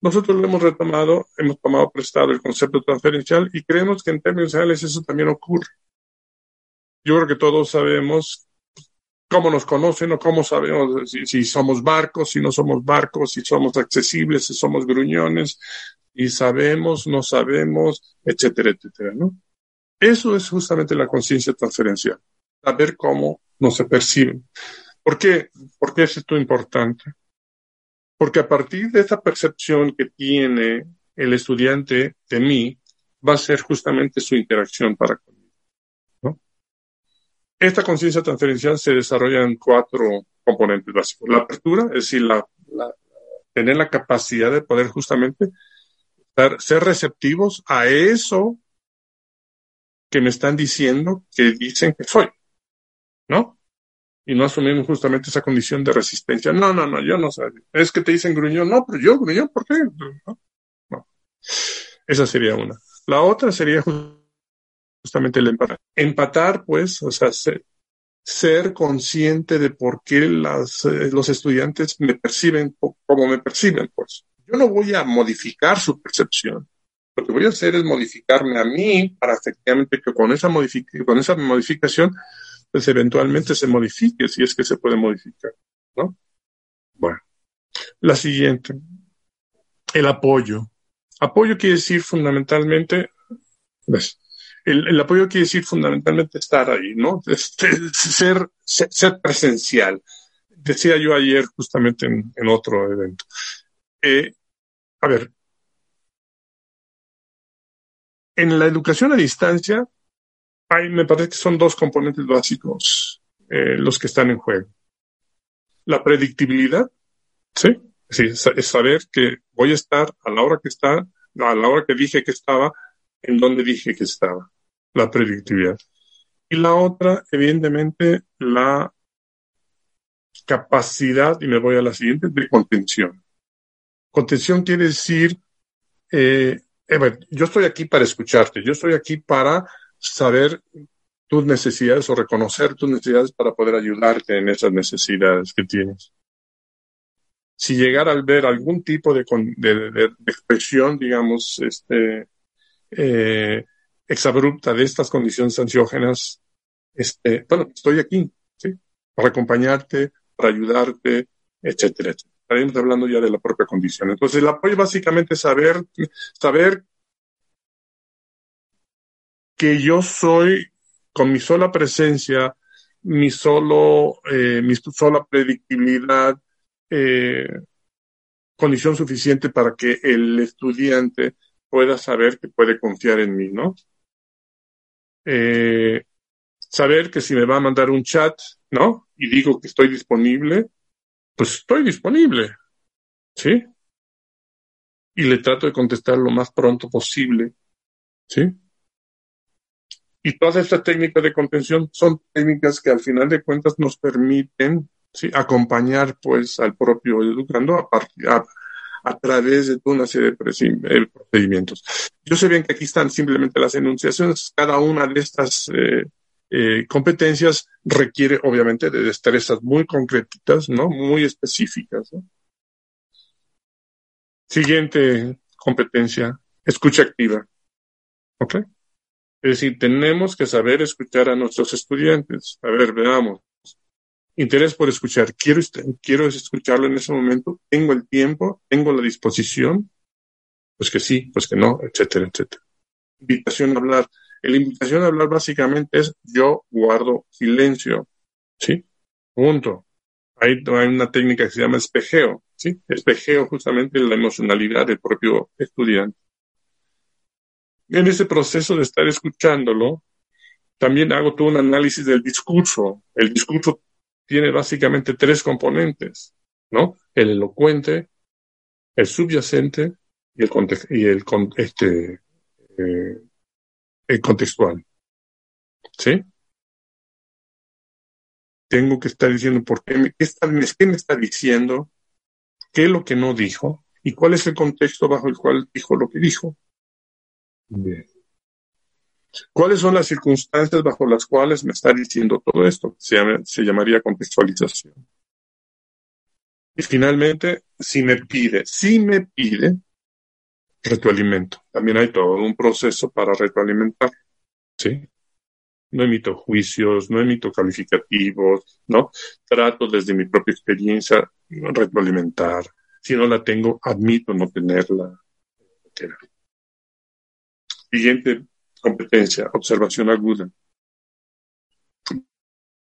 Nosotros lo hemos retomado, hemos tomado prestado el concepto transferencial y creemos que en términos reales eso también ocurre. Yo creo que todos sabemos cómo nos conocen o cómo sabemos si, somos barcos, si no somos barcos, si somos accesibles, si somos gruñones, y sabemos, no sabemos, etcétera, etcétera. Eso es justamente la conciencia transferencial, saber cómo nos se perciben. ¿Por qué? ¿Por qué es esto importante? Porque a partir de esa percepción que tiene el estudiante de mí, va a ser justamente su interacción para. Esta conciencia transferencial se desarrolla en cuatro componentes básicos. La apertura, es decir, tener la capacidad de poder justamente ser receptivos a eso que me están diciendo que dicen que soy, ¿no? Y no asumimos justamente esa condición de resistencia. No, no, no, yo no sé. Es que te dicen gruñón. No, pero yo gruñón, ¿por qué? No. Esa sería una. La otra sería justamente el empatar. Empatar, pues, o sea, ser, consciente de por qué las, eh, los estudiantes me perciben como me perciben, pues. Yo no voy a modificar su percepción. Lo que voy a hacer es modificarme a mí para efectivamente que con esa, con esa modificación, pues eventualmente se modifique, si es que se puede modificar, ¿no? Bueno. La siguiente. El apoyo. Apoyo quiere decir fundamentalmente. El, apoyo quiere decir fundamentalmente estar ahí, ¿no? Este, ser, ser, presencial. Decía yo ayer justamente en, otro evento. Eh, a ver, en la educación a distancia, hay, me parece que son dos componentes básicos eh, los que están en juego. La predictibilidad, ¿sí? Es saber que voy a estar a la hora que está, a la hora que dije que estaba, en donde dije que estaba, la predictividad. Y la otra, evidentemente, la capacidad, y me voy a la siguiente, de contención. Contención quiere decir, eh, eh yo estoy aquí para escucharte, yo estoy aquí para saber tus necesidades o reconocer tus necesidades para poder ayudarte en esas necesidades que tienes. Si llegara al ver algún tipo de, de expresión, digamos, este, eh, exabrupta de estas condiciones ansiógenas, este, bueno, estoy aquí. Para acompañarte, para ayudarte, etcétera, etcétera. Estaremos hablando ya de la propia condición. Entonces, el apoyo básicamente es saber, saber que yo soy, con mi sola presencia, mi solo, eh, mi sola predictibilidad, eh, condición suficiente para que el estudiante pueda saber que puede confiar en mí, ¿no? Eh, saber que si me va a mandar un chat, ¿no? Y digo que estoy disponible, pues estoy disponible, ¿sí? Y le trato de contestar lo más pronto posible, ¿sí? Y todas estas técnicas de contención son técnicas que al final de cuentas nos permiten ¿sí? acompañar pues al propio educando a, partir, a, a través de una serie de procedimientos. Yo sé bien que aquí están simplemente las enunciaciones. Cada una de estas eh, eh, competencias requiere, obviamente, de destrezas muy concretas, ¿no? Muy específicas. Siguiente competencia, escucha activa. ¿Ok? Es decir, tenemos que saber escuchar a nuestros estudiantes. A ver, veamos interés por escuchar. Quiero, quiero escucharlo en ese momento. Tengo el tiempo, tengo la disposición. Pues que sí, pues que no, etcétera, etcétera. Invitación a hablar. La invitación a hablar básicamente es yo guardo silencio. ¿Sí? Punto. Hay, hay una técnica que se llama espejeo. ¿Sí? Espejeo justamente la emocionalidad del propio estudiante. En ese proceso de estar escuchándolo, también hago todo un análisis del discurso. El discurso tiene básicamente tres componentes, ¿no? El elocuente, el subyacente y el, y el, este, eh, el contextual. ¿Sí? tengo que estar diciendo por qué, me, está, qué me está diciendo, qué es lo que no dijo y cuál es el contexto bajo el cual dijo lo que dijo. Bien. ¿Cuáles son las circunstancias bajo las cuales me está diciendo todo esto? Se, llama, se llamaría contextualización. Y finalmente, si me pide, si me pide, retroalimento. También hay todo un proceso para retroalimentar. ¿Sí? No emito juicios, no emito calificativos, ¿no? Trato desde mi propia experiencia retroalimentar. Si no la tengo, admito no tenerla. Siguiente competencia, observación aguda.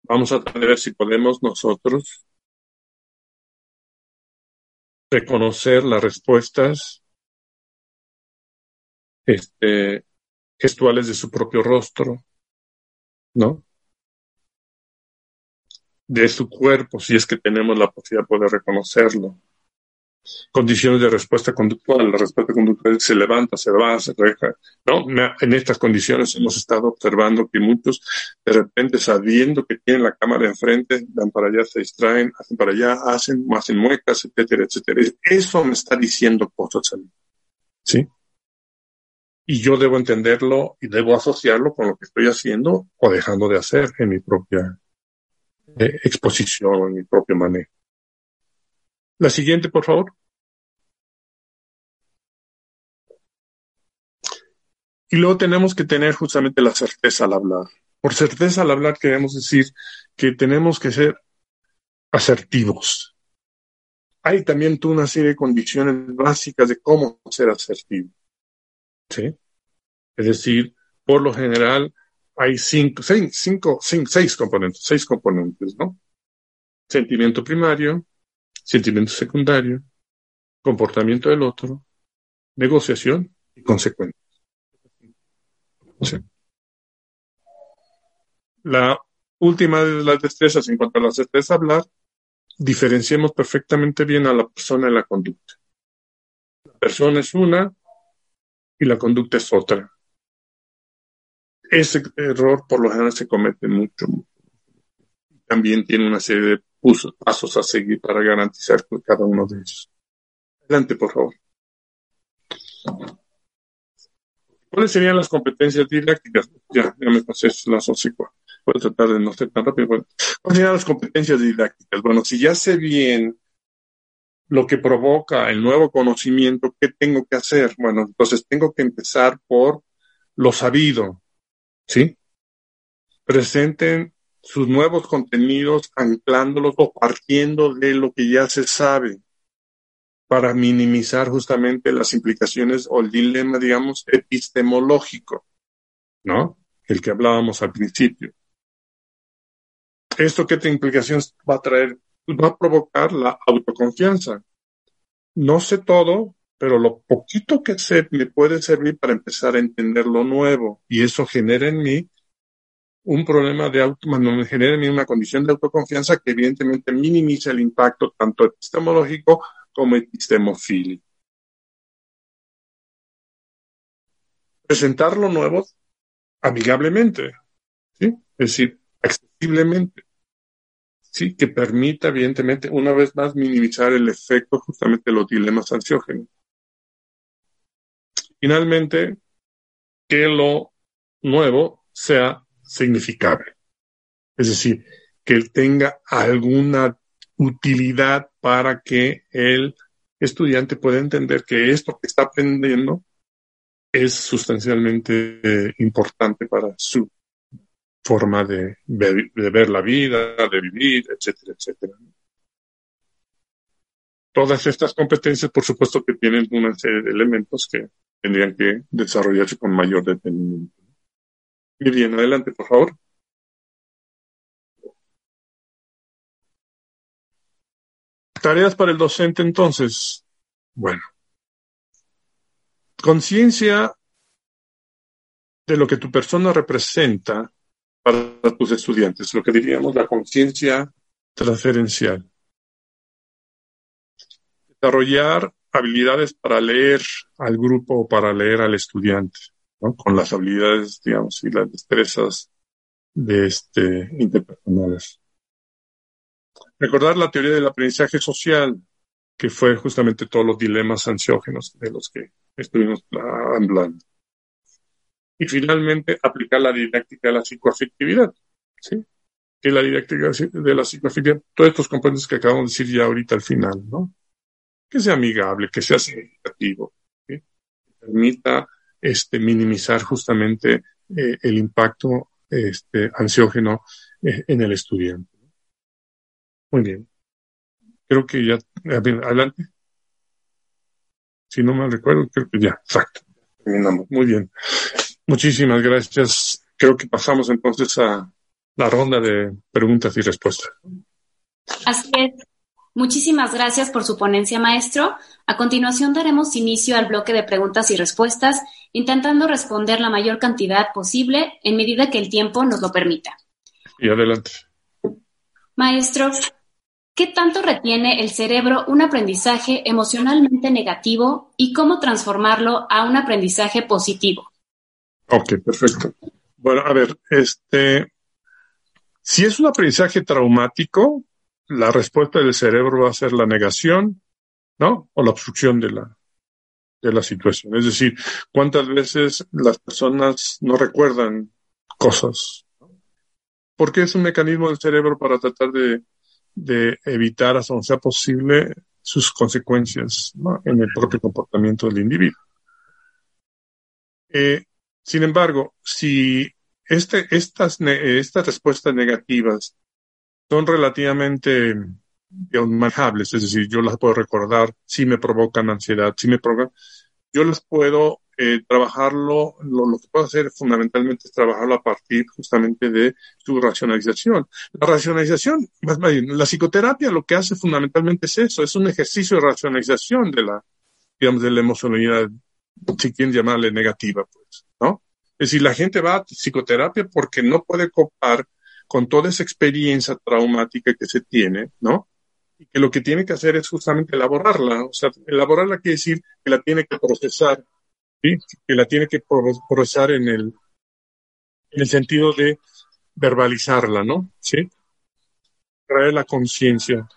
Vamos a ver si podemos nosotros reconocer las respuestas este, gestuales de su propio rostro, ¿no? De su cuerpo, si es que tenemos la posibilidad de poder reconocerlo condiciones de respuesta conductual. La respuesta conductual se levanta, se va, se reja. ¿no? En estas condiciones hemos estado observando que muchos, de repente, sabiendo que tienen la cámara enfrente, dan para allá, se distraen, hacen para allá, hacen, hacen muecas, etcétera, etcétera. Eso me está diciendo cosas a mí. ¿Sí? Y yo debo entenderlo y debo asociarlo con lo que estoy haciendo o dejando de hacer en mi propia eh, exposición, en mi propio manejo. La siguiente, por favor. Y luego tenemos que tener justamente la certeza al hablar. Por certeza al hablar queremos decir que tenemos que ser asertivos. Hay también una serie de condiciones básicas de cómo ser asertivo. ¿Sí? Es decir, por lo general hay cinco, seis, cinco, seis componentes, seis componentes, ¿no? Sentimiento primario, sentimiento secundario, comportamiento del otro, negociación y consecuencia. La última de las destrezas, en cuanto a la certeza hablar, diferenciemos perfectamente bien a la persona y la conducta. La persona es una y la conducta es otra. Ese error por lo general se comete mucho. También tiene una serie de pasos a seguir para garantizar cada uno de ellos. Adelante, por favor. ¿Cuáles serían las competencias didácticas? Ya, ya me pasé las 11 Voy a tratar de no ser tan rápido. ¿Cuáles serían las competencias didácticas? Bueno, si ya sé bien lo que provoca el nuevo conocimiento, ¿qué tengo que hacer? Bueno, entonces tengo que empezar por lo sabido, ¿sí? Presenten sus nuevos contenidos anclándolos o partiendo de lo que ya se sabe para minimizar justamente las implicaciones o el dilema, digamos, epistemológico, ¿no? El que hablábamos al principio. ¿Esto qué implicaciones va a traer? Va a provocar la autoconfianza. No sé todo, pero lo poquito que sé me puede servir para empezar a entender lo nuevo y eso genera en mí un problema de auto, me genera una condición de autoconfianza que evidentemente minimiza el impacto tanto epistemológico como epistemofílico. Presentar lo nuevo amigablemente, ¿sí? Es decir, accesiblemente, ¿sí? Que permita, evidentemente, una vez más, minimizar el efecto justamente de los dilemas ansiógenos. Finalmente, que lo nuevo sea significable. Es decir, que él tenga alguna utilidad para que el estudiante pueda entender que esto que está aprendiendo es sustancialmente eh, importante para su forma de, de, ver la vida, de vivir, etcétera, etcétera. Todas estas competencias, por supuesto, que tienen una serie de elementos que tendrían que desarrollarse con mayor detenimiento. Bien, adelante, por favor. Tareas para el docente entonces. Bueno. Conciencia de lo que tu persona representa para tus estudiantes, lo que diríamos la conciencia transferencial. Desarrollar habilidades para leer al grupo o para leer al estudiante, con las habilidades, digamos, y las destrezas de este interpersonales. recordar la teoría del aprendizaje social, que fue justamente todos los dilemas ansiógenos de los que estuvimos hablando. Y finalmente, aplicar la didáctica de la psicoafectividad. ¿sí? Que la didáctica de la psicoafectividad, todos estos componentes que acabamos de decir ya ahorita al final, ¿no? Que sea amigable, que sea significativo, que permita este, minimizar justamente eh, el impacto este, ansiógeno eh, en el estudiante. Muy bien. Creo que ya, adelante. Si no me recuerdo, creo que ya, exacto. Terminamos. Muy bien. Muchísimas gracias. Creo que pasamos entonces a la ronda de preguntas y respuestas. Así es. Muchísimas gracias por su ponencia, maestro. A continuación daremos inicio al bloque de preguntas y respuestas, intentando responder la mayor cantidad posible en medida que el tiempo nos lo permita. Y adelante. Maestro, ¿qué tanto retiene el cerebro un aprendizaje emocionalmente negativo y cómo transformarlo a un aprendizaje positivo? Ok, perfecto. Bueno, a ver, este, si es un aprendizaje traumático, la respuesta del cerebro va a ser la negación, ¿no? O la obstrucción de la, de la situación. Es decir, cuántas veces las personas no recuerdan cosas. Porque es un mecanismo del cerebro para tratar de, de evitar hasta donde sea posible sus consecuencias en el propio comportamiento del individuo. Eh, sin embargo, si este, estas, estas respuestas negativas son relativamente manejables, es decir, yo las puedo recordar, si me provocan ansiedad, si me provocan, yo las puedo eh, trabajarlo, lo, que puedo hacer fundamentalmente es trabajarlo a partir justamente de su racionalización. La racionalización, más bien, la psicoterapia lo que hace fundamentalmente es eso, es un ejercicio de racionalización de la, digamos, de la emocionalidad, si quieren llamarle negativa, pues, ¿no? Es decir, la gente va a psicoterapia porque no puede copar con toda esa experiencia traumática que se tiene, ¿no? Y que lo que tiene que hacer es justamente elaborarla. O sea, elaborarla quiere decir que la tiene que procesar, ¿sí? Que la tiene que procesar en el, en el sentido de verbalizarla, ¿no? ¿Sí? Traer la conciencia.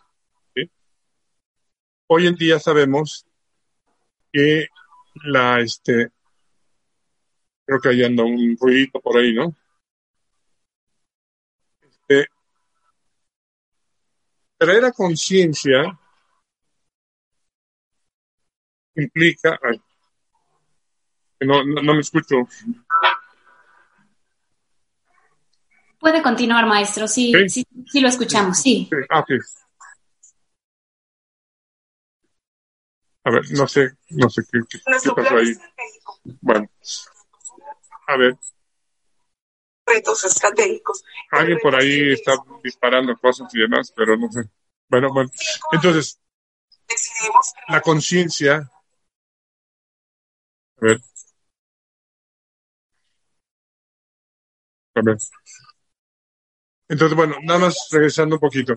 Hoy en día sabemos que la, este, creo que ahí anda un ruidito por ahí, ¿no? Este, traer a conciencia implica, no, no, me escucho. Puede continuar, maestro. Sí, sí, sí, lo escuchamos, sí. Ah, A ver, no sé, no sé qué, qué, qué pasó ahí. Bueno, a ver. Retos estratégicos. Alguien por ahí está disparando cosas y demás, pero no sé. Bueno, bueno. Entonces, la conciencia. A ver. A ver. Entonces, bueno, nada más regresando un poquito.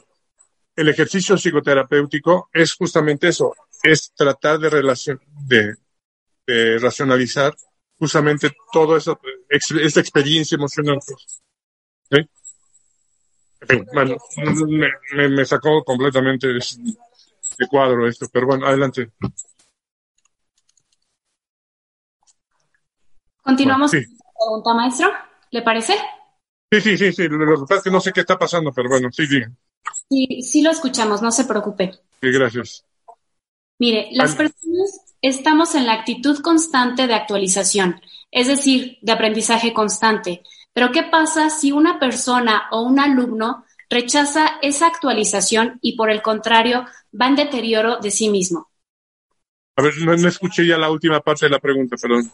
El ejercicio psicoterapéutico es justamente eso, es tratar de, relación, de, de racionalizar justamente toda esa, esa experiencia emocional. ¿Sí? bueno, me, me, sacó completamente de, cuadro esto, pero bueno, adelante. Continuamos con la pregunta, maestro. ¿Le parece? Sí, sí, sí, sí. Lo que pasa es que no sé qué está pasando, pero bueno, sí, sí. Sí, sí lo escuchamos, no se preocupe. Sí, gracias. Mire, las personas estamos en la actitud constante de actualización, es decir, de aprendizaje constante. Pero ¿qué pasa si una persona o un alumno rechaza esa actualización y por el contrario va en deterioro de sí mismo? A ver, no, escuché ya la última parte de la pregunta, perdón.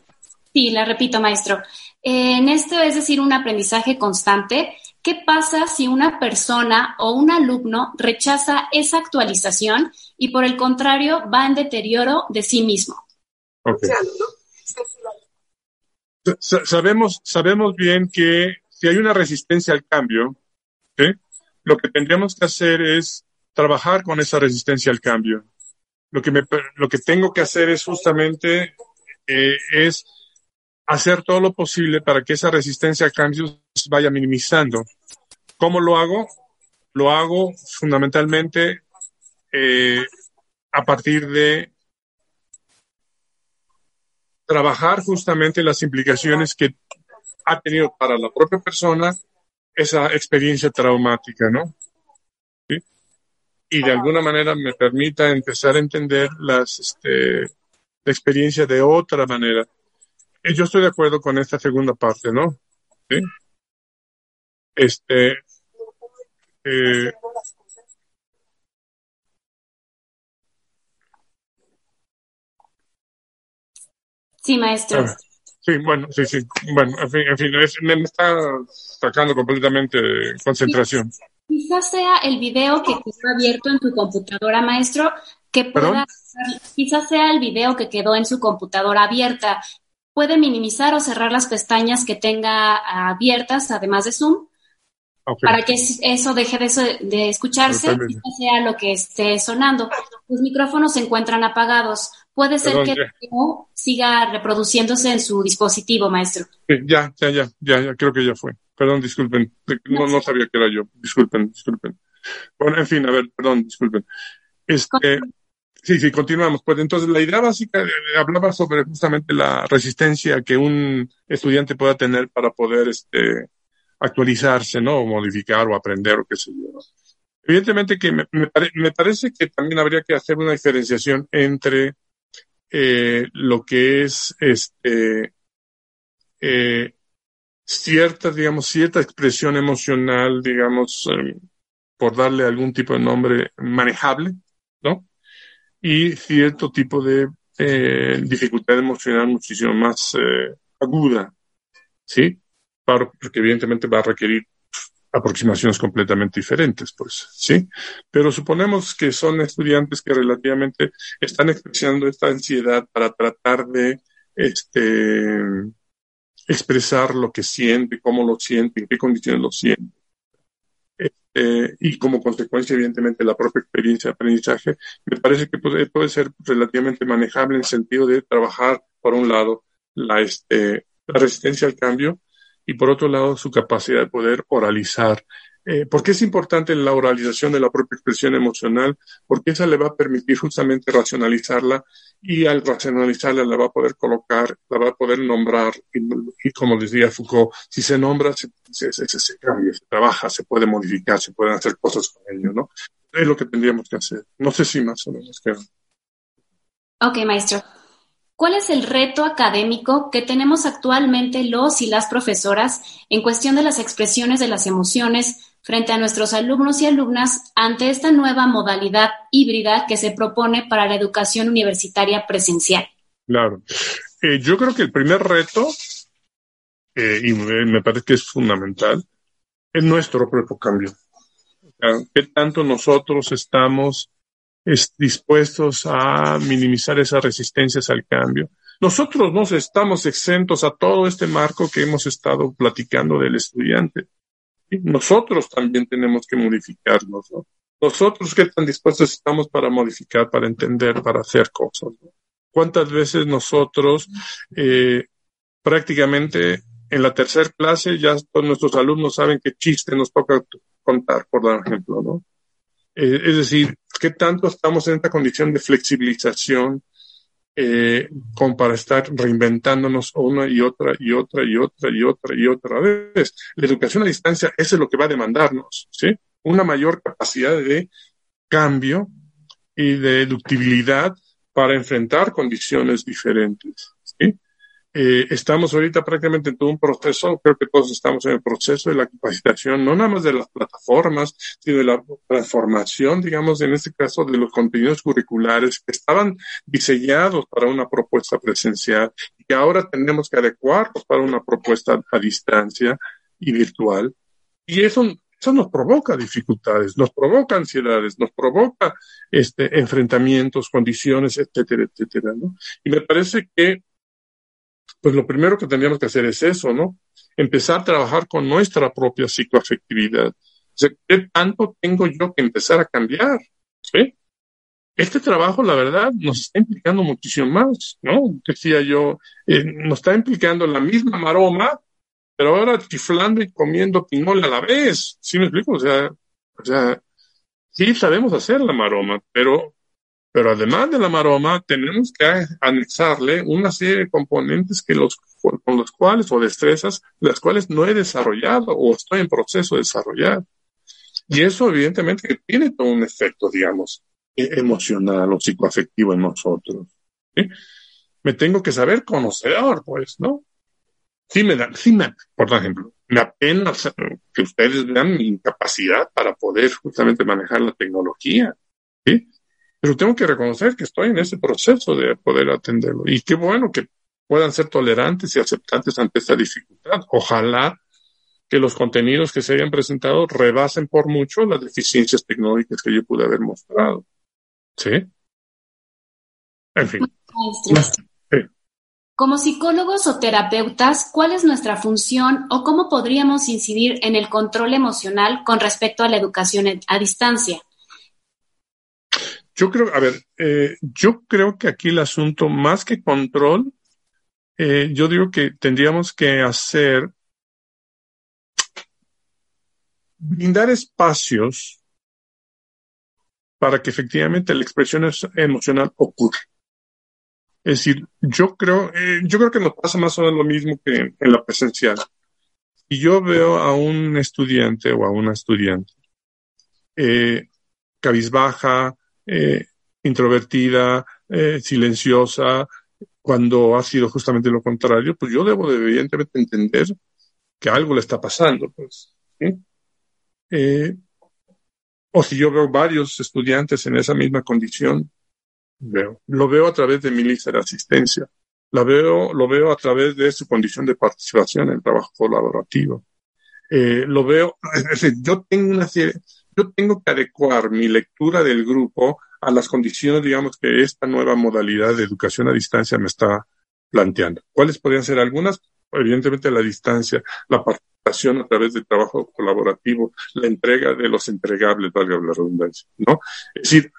Sí, la repito, maestro. En esto es decir, un aprendizaje constante. ¿Qué pasa si una persona o un alumno rechaza esa actualización y por el contrario va en deterioro de sí mismo? Sabemos, sabemos bien que si hay una resistencia al cambio, lo que tendríamos que hacer es trabajar con esa resistencia al cambio. Lo que, me, lo que tengo que hacer es justamente eh, es hacer todo lo posible para que esa resistencia al cambio se vaya minimizando. ¿Cómo lo hago? lo hago fundamentalmente eh, a partir de trabajar justamente las implicaciones que ha tenido para la propia persona esa experiencia traumática, ¿no? Y de alguna manera me permita empezar a entender las, este, la experiencia de otra manera. Yo estoy de acuerdo con esta segunda parte, ¿no? Este, eh, Sí, maestro. Ah, sí, bueno, sí, sí. Bueno, en fin, en fin es- me, está sacando completamente concentración. Quizás sea el video que quedó abierto en tu computadora, maestro, que pueda, quizás sea el video que quedó en su computadora abierta. Puede minimizar o cerrar las pestañas que tenga abiertas, además de Zoom, para que es- eso deje de, de escucharse y no sea lo que esté sonando. Los micrófonos se encuentran apagados. Puede ser Perdón, que ya. el video siga reproduciéndose en su dispositivo, maestro. Sí, ya, ya, ya, ya, ya, creo que ya fue. Perdón, disculpen. No, no sabía que era yo. Disculpen, disculpen. Bueno, en fin, a ver, perdón, disculpen. Este, sí, sí, continuamos. Pues entonces la idea básica eh, hablaba sobre justamente la resistencia que un estudiante pueda tener para poder, este, actualizarse, ¿no? O modificar o aprender o qué sé yo. Evidentemente que me, me pare- me parece que también habría que hacer una diferenciación entre eh, lo que es este eh, cierta, digamos, cierta expresión emocional, digamos, eh, por darle algún tipo de nombre manejable, ¿no? Y cierto tipo de eh, dificultad emocional muchísimo más aguda, ¿sí? Porque evidentemente va a requerir aproximaciones completamente diferentes, pues, ¿sí? Pero suponemos que son estudiantes que relativamente están expresando esta ansiedad para tratar de, este, expresar lo que siente, cómo lo siente, en qué condiciones lo siente. Este, y como consecuencia, evidentemente, la propia experiencia de aprendizaje, me parece que puede, ser relativamente manejable en el sentido de trabajar, por un lado, la, este, la resistencia al cambio y por otro lado, su capacidad de poder oralizar. Eh, ¿Por qué es importante la oralización de la propia expresión emocional? Porque esa le va a permitir justamente racionalizarla y al racionalizarla la va a poder colocar, la va a poder nombrar y, como decía Foucault, si se nombra, se, se, se, se cambia, se trabaja, se puede modificar, se pueden hacer cosas con ello, ¿no? Es lo que tendríamos que hacer. No sé si más o menos queda. Ok, maestro. ¿Cuál es el reto académico que tenemos actualmente los y las profesoras en cuestión de las expresiones de las emociones frente a nuestros alumnos y alumnas ante esta nueva modalidad híbrida que se propone para la educación universitaria presencial? Claro. Eh, yo creo que el primer reto, eh, y me, parece que es fundamental, es nuestro propio cambio. ¿Qué tanto nosotros estamos es, dispuestos a minimizar esas resistencias al cambio? Nosotros no estamos exentos a todo este marco que hemos estado platicando del estudiante. ¿sí? Nosotros también tenemos que modificarnos. ¿no? Nosotros, ¿qué tan dispuestos estamos para modificar, para entender, para hacer cosas? ¿Cuántas veces nosotros eh, prácticamente en la tercera clase ya todos nuestros alumnos saben qué chiste nos toca contar, por dar ejemplo, ¿no? Eh, es decir, ¿qué tanto estamos en esta condición de flexibilización eh, para estar reinventándonos una y otra y otra y otra y otra y otra vez? La educación a distancia, es lo que va a demandarnos, ¿sí? Una mayor capacidad de cambio y de ductibilidad para enfrentar condiciones diferentes. Eh, estamos ahorita prácticamente en todo un proceso, creo que todos estamos en el proceso de la capacitación, no nada más de las plataformas, sino de la transformación, digamos, en este caso, de los contenidos curriculares que estaban diseñados para una propuesta presencial y que ahora tenemos que adecuarlos para una propuesta a distancia y virtual. Y eso, eso nos provoca dificultades, nos provoca ansiedades, nos provoca este, enfrentamientos, condiciones, etcétera, etcétera, ¿no? Y me parece que pues lo primero que tendríamos que hacer es eso, ¿no? Empezar a trabajar con nuestra propia psicoafectividad. O sea, ¿qué tanto tengo yo que empezar a cambiar? Este trabajo, la verdad, nos está implicando muchísimo más, ¿no? Decía yo, eh, nos está implicando la misma maroma, pero ahora chiflando y comiendo pinole a la vez. ¿Sí me explico? O sea, O sea, sí sabemos hacer la maroma, pero, pero además de la maroma, tenemos que anexarle una serie de componentes que los, con los cuales, o destrezas, las cuales no he desarrollado o estoy en proceso de desarrollar. Y eso, evidentemente, tiene todo un efecto, digamos, e-, emocional o psicoafectivo en nosotros. Me tengo que saber conocedor, pues, ¿no? Sí me da, sí me, por ejemplo, me apena que ustedes vean mi incapacidad para poder justamente manejar la tecnología, ¿sí? Pero tengo que reconocer que estoy en ese proceso de poder atenderlo. Y qué bueno que puedan ser tolerantes y aceptantes ante esta dificultad. Ojalá que los contenidos que se hayan presentado rebasen por mucho las deficiencias tecnológicas que yo pude haber mostrado. ¿Sí? En fin. Como psicólogos o terapeutas, ¿cuál es nuestra función o cómo podríamos incidir en el control emocional con respecto a la educación a distancia? Yo creo, a ver, eh, yo creo que aquí el asunto, más que control, eh, yo digo que tendríamos que hacer, brindar espacios para que efectivamente la expresión emocional ocurra. Es decir, yo creo, eh, yo creo que nos pasa más o menos lo mismo que en, la presencial. Si yo veo a un estudiante o a una estudiante eh, cabizbaja, eh, introvertida, silenciosa, cuando ha sido justamente lo contrario, pues yo debo de evidentemente entender que algo le está pasando, pues. o si yo veo varios estudiantes en esa misma condición. Lo veo a través de mi lista de asistencia. La veo, lo veo a través de su condición de participación en el trabajo colaborativo. Eh, lo veo, es decir, yo tengo una serie, yo tengo que adecuar mi lectura del grupo a las condiciones, digamos, que esta nueva modalidad de educación a distancia me está planteando. ¿Cuáles podrían ser algunas? Evidentemente la distancia, la participación a través del trabajo colaborativo, la entrega de los entregables, valga la redundancia, ¿no? Es decir,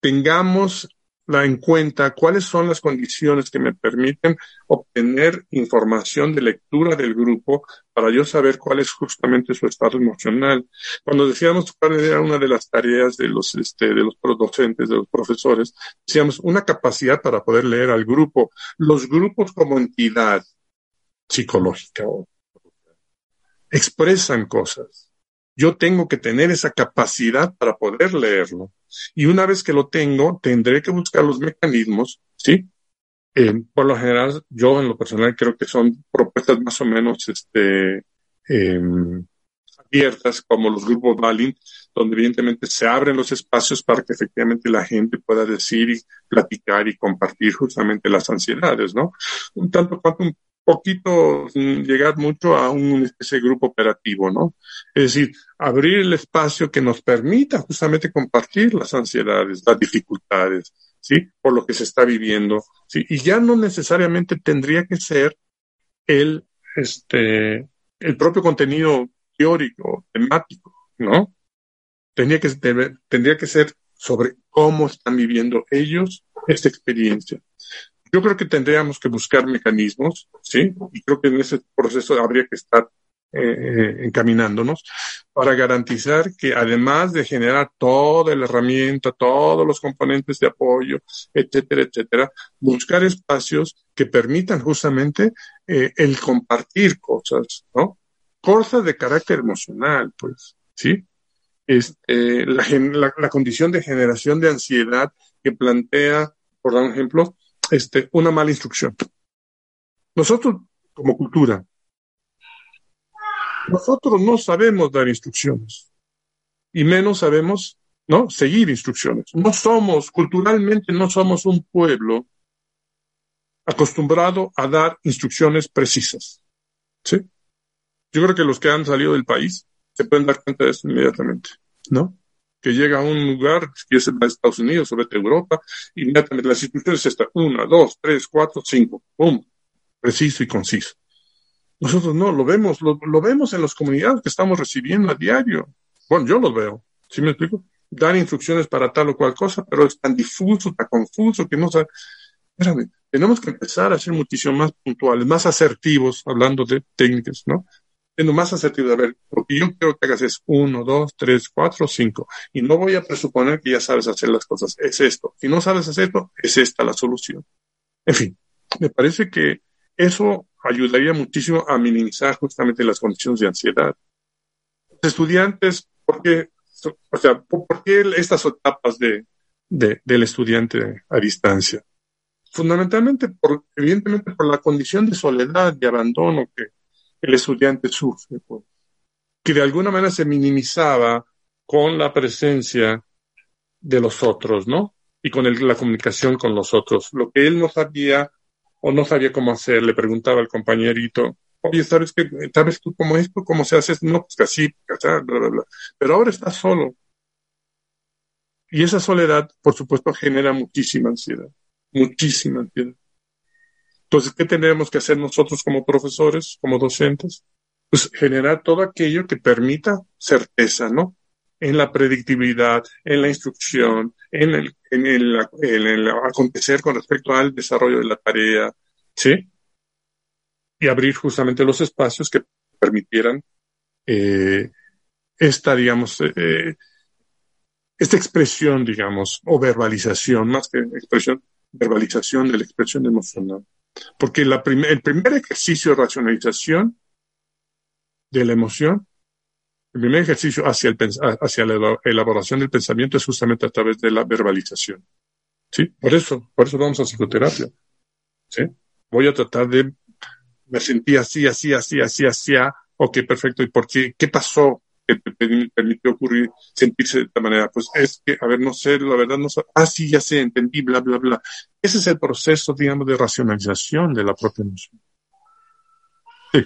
tengamos la en cuenta cuáles son las condiciones que me permiten obtener información de lectura del grupo para yo saber cuál es justamente su estado emocional. Cuando decíamos cuál era una de las tareas de los, este, de los docentes, de los profesores, decíamos una capacidad para poder leer al grupo, los grupos como entidad psicológica expresan cosas. Yo tengo que tener esa capacidad para poder leerlo. Y una vez que lo tengo, tendré que buscar los mecanismos, ¿sí? Eh, por lo general, yo en lo personal creo que son propuestas más o menos este, em, abiertas, como los grupos Balin, donde evidentemente se abren los espacios para que efectivamente la gente pueda decir y platicar y compartir justamente las ansiedades, ¿no? Un tanto cuanto un poquito llegar mucho a un ese grupo operativo, ¿no? Es decir, abrir el espacio que nos permita justamente compartir las ansiedades, las dificultades, ¿sí? Por lo que se está viviendo, ¿sí? Y ya no necesariamente tendría que ser el, este, el propio contenido teórico, temático, ¿no? Tendría que, tendría que ser sobre cómo están viviendo ellos esta experiencia. Yo creo que tendríamos que buscar mecanismos, ¿sí? Y creo que en ese proceso habría que estar eh, encaminándonos para garantizar que además de generar toda la herramienta, todos los componentes de apoyo, etcétera, etcétera, buscar espacios que permitan justamente eh, el compartir cosas, ¿no? Cosas de carácter emocional, pues, ¿sí? Este, la, la, la condición de generación de ansiedad que plantea, por dar un ejemplo, este, una mala instrucción. Nosotros, como cultura, nosotros no sabemos dar instrucciones y menos sabemos, ¿no? Seguir instrucciones. No somos, culturalmente no somos un pueblo acostumbrado a dar instrucciones precisas. ¿Sí? Yo creo que los que han salido del país se pueden dar cuenta de esto inmediatamente, ¿no? Que llega a un lugar, que es Estados Unidos o vete a Europa, inmediatamente las instrucciones están una, dos, tres, cuatro, cinco, pum, preciso y conciso. Nosotros no, lo vemos, lo, vemos en las comunidades que estamos recibiendo a diario. Bueno, yo lo veo, ¿sí me explico? Dar instrucciones para tal o cual cosa, pero es tan difuso, tan confuso que no sabe. Espérame, tenemos que empezar a ser muchísimo más puntuales, más asertivos, hablando de técnicas, ¿no? Siendo más asertivo. A ver, lo que yo quiero que hagas es uno, dos, tres, cuatro, cinco. Y no voy a presuponer que ya sabes hacer las cosas. Es esto. Si no sabes hacerlo, es esta la solución. En fin, me parece que eso ayudaría muchísimo a minimizar justamente las condiciones de ansiedad. Los estudiantes, ¿por qué, o sea, ¿por qué estas etapas de, de, del estudiante a distancia? Fundamentalmente, por, evidentemente, por la condición de soledad, y abandono que el estudiante sufre, pues, que de alguna manera se minimizaba con la presencia de los otros, ¿no? Y con la comunicación con los otros. Lo que él no sabía o no sabía cómo hacer, le preguntaba al compañerito, oye, ¿sabes qué? ¿Sabes tú cómo es? ¿Cómo se hace? No, pues así, bla, bla, bla. Pero ahora está solo. Y esa soledad, por supuesto, genera muchísima ansiedad, muchísima ansiedad. Entonces, ¿qué tenemos que hacer nosotros como profesores, como docentes? Pues generar todo aquello que permita certeza, ¿no? En la predictibilidad, en la instrucción, en el acontecer con respecto al desarrollo de la tarea, ¿sí? Y abrir justamente los espacios que permitieran eh, esta, digamos, eh, esta expresión, digamos, o verbalización, más que expresión, verbalización de la expresión emocional. Porque la el primer ejercicio de racionalización de la emoción, el primer ejercicio hacia, el, hacia la elaboración del pensamiento es justamente a través de la verbalización. ¿Sí? Por eso, por eso vamos a psicoterapia. ¿Sí? Voy a tratar de, me sentí así, así, así, así, así, ok, perfecto, ¿y por qué? ¿Qué pasó? Que te permitió ocurrir, sentirse de esta manera. Pues es que, a ver, no sé, la verdad no sé, ah, sí, ya sé, entendí, bla, bla, bla. Ese es el proceso, digamos, de racionalización de la propia emoción. Sí.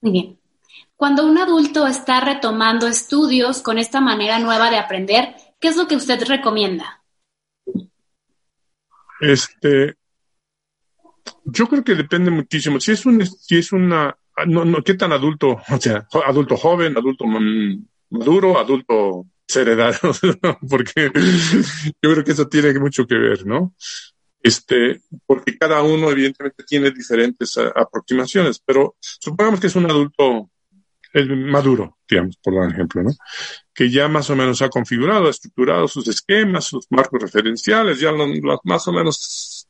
Muy bien. Cuando un adulto está retomando estudios con esta manera nueva de aprender, ¿qué es lo que usted recomienda? Este, yo creo que depende muchísimo. Si es un, si es una no, no, ¿qué tan adulto? O sea, adulto joven, adulto maduro, adulto heredado, porque yo creo que eso tiene mucho que ver, ¿no? Este, porque cada uno evidentemente tiene diferentes aproximaciones, pero supongamos que es un adulto maduro, digamos, por ejemplo, ¿no? Que ya más o menos ha configurado, ha estructurado sus esquemas, sus marcos referenciales, ya más o menos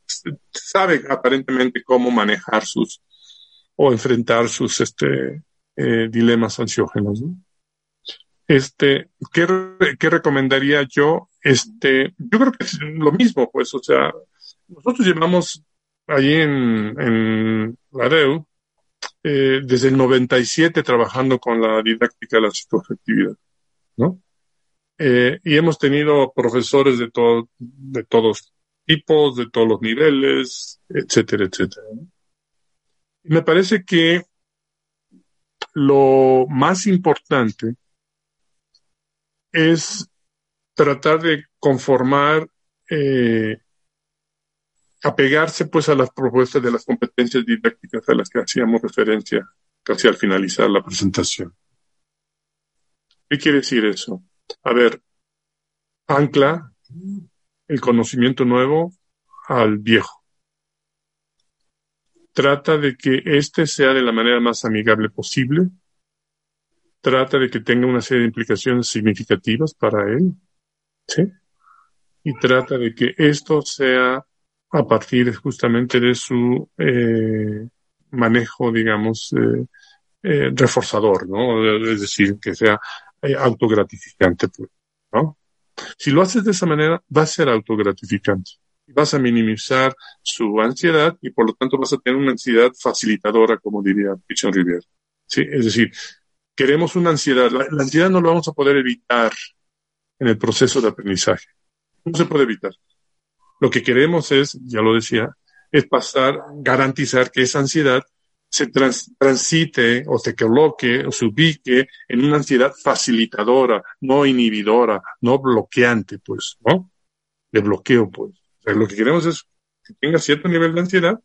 sabe aparentemente cómo manejar sus, o enfrentar sus este, eh, dilemas ansiógenos. ¿no? Este, ¿qué, ¿qué, recomendaría yo? Este, yo creo que es lo mismo, pues, o sea, nosotros llevamos allí en, en la DEU eh, desde el 97 trabajando con la didáctica de la psicoafectividad, ¿no? Eh, y hemos tenido profesores de, todo, de todos tipos, de todos los niveles, etcétera, etcétera. ¿no? Me parece que lo más importante es tratar de conformar, eh, apegarse pues a las propuestas de las competencias didácticas a las que hacíamos referencia casi al finalizar la presentación. ¿Qué quiere decir eso? A ver, ancla el conocimiento nuevo al viejo trata de que éste sea de la manera más amigable posible, trata de que tenga una serie de implicaciones significativas para él, ¿sí? Y trata de que esto sea a partir justamente de su eh, manejo, digamos, eh, eh, reforzador, ¿no? Es decir, que sea autogratificante, pues. Si lo haces de esa manera, va a ser autogratificante vas a minimizar su ansiedad y por lo tanto vas a tener una ansiedad facilitadora, como diría Pichon Rivière. ¿Sí? Es decir, queremos una ansiedad. La, ansiedad no lo vamos a poder evitar en el proceso de aprendizaje. No se puede evitar. Lo que queremos es, ya lo decía, es pasar, garantizar que esa ansiedad se transite o se coloque o se ubique en una ansiedad facilitadora, no inhibidora, no bloqueante, pues, ¿no? De bloqueo, pues lo que queremos es que tenga cierto nivel de ansiedad,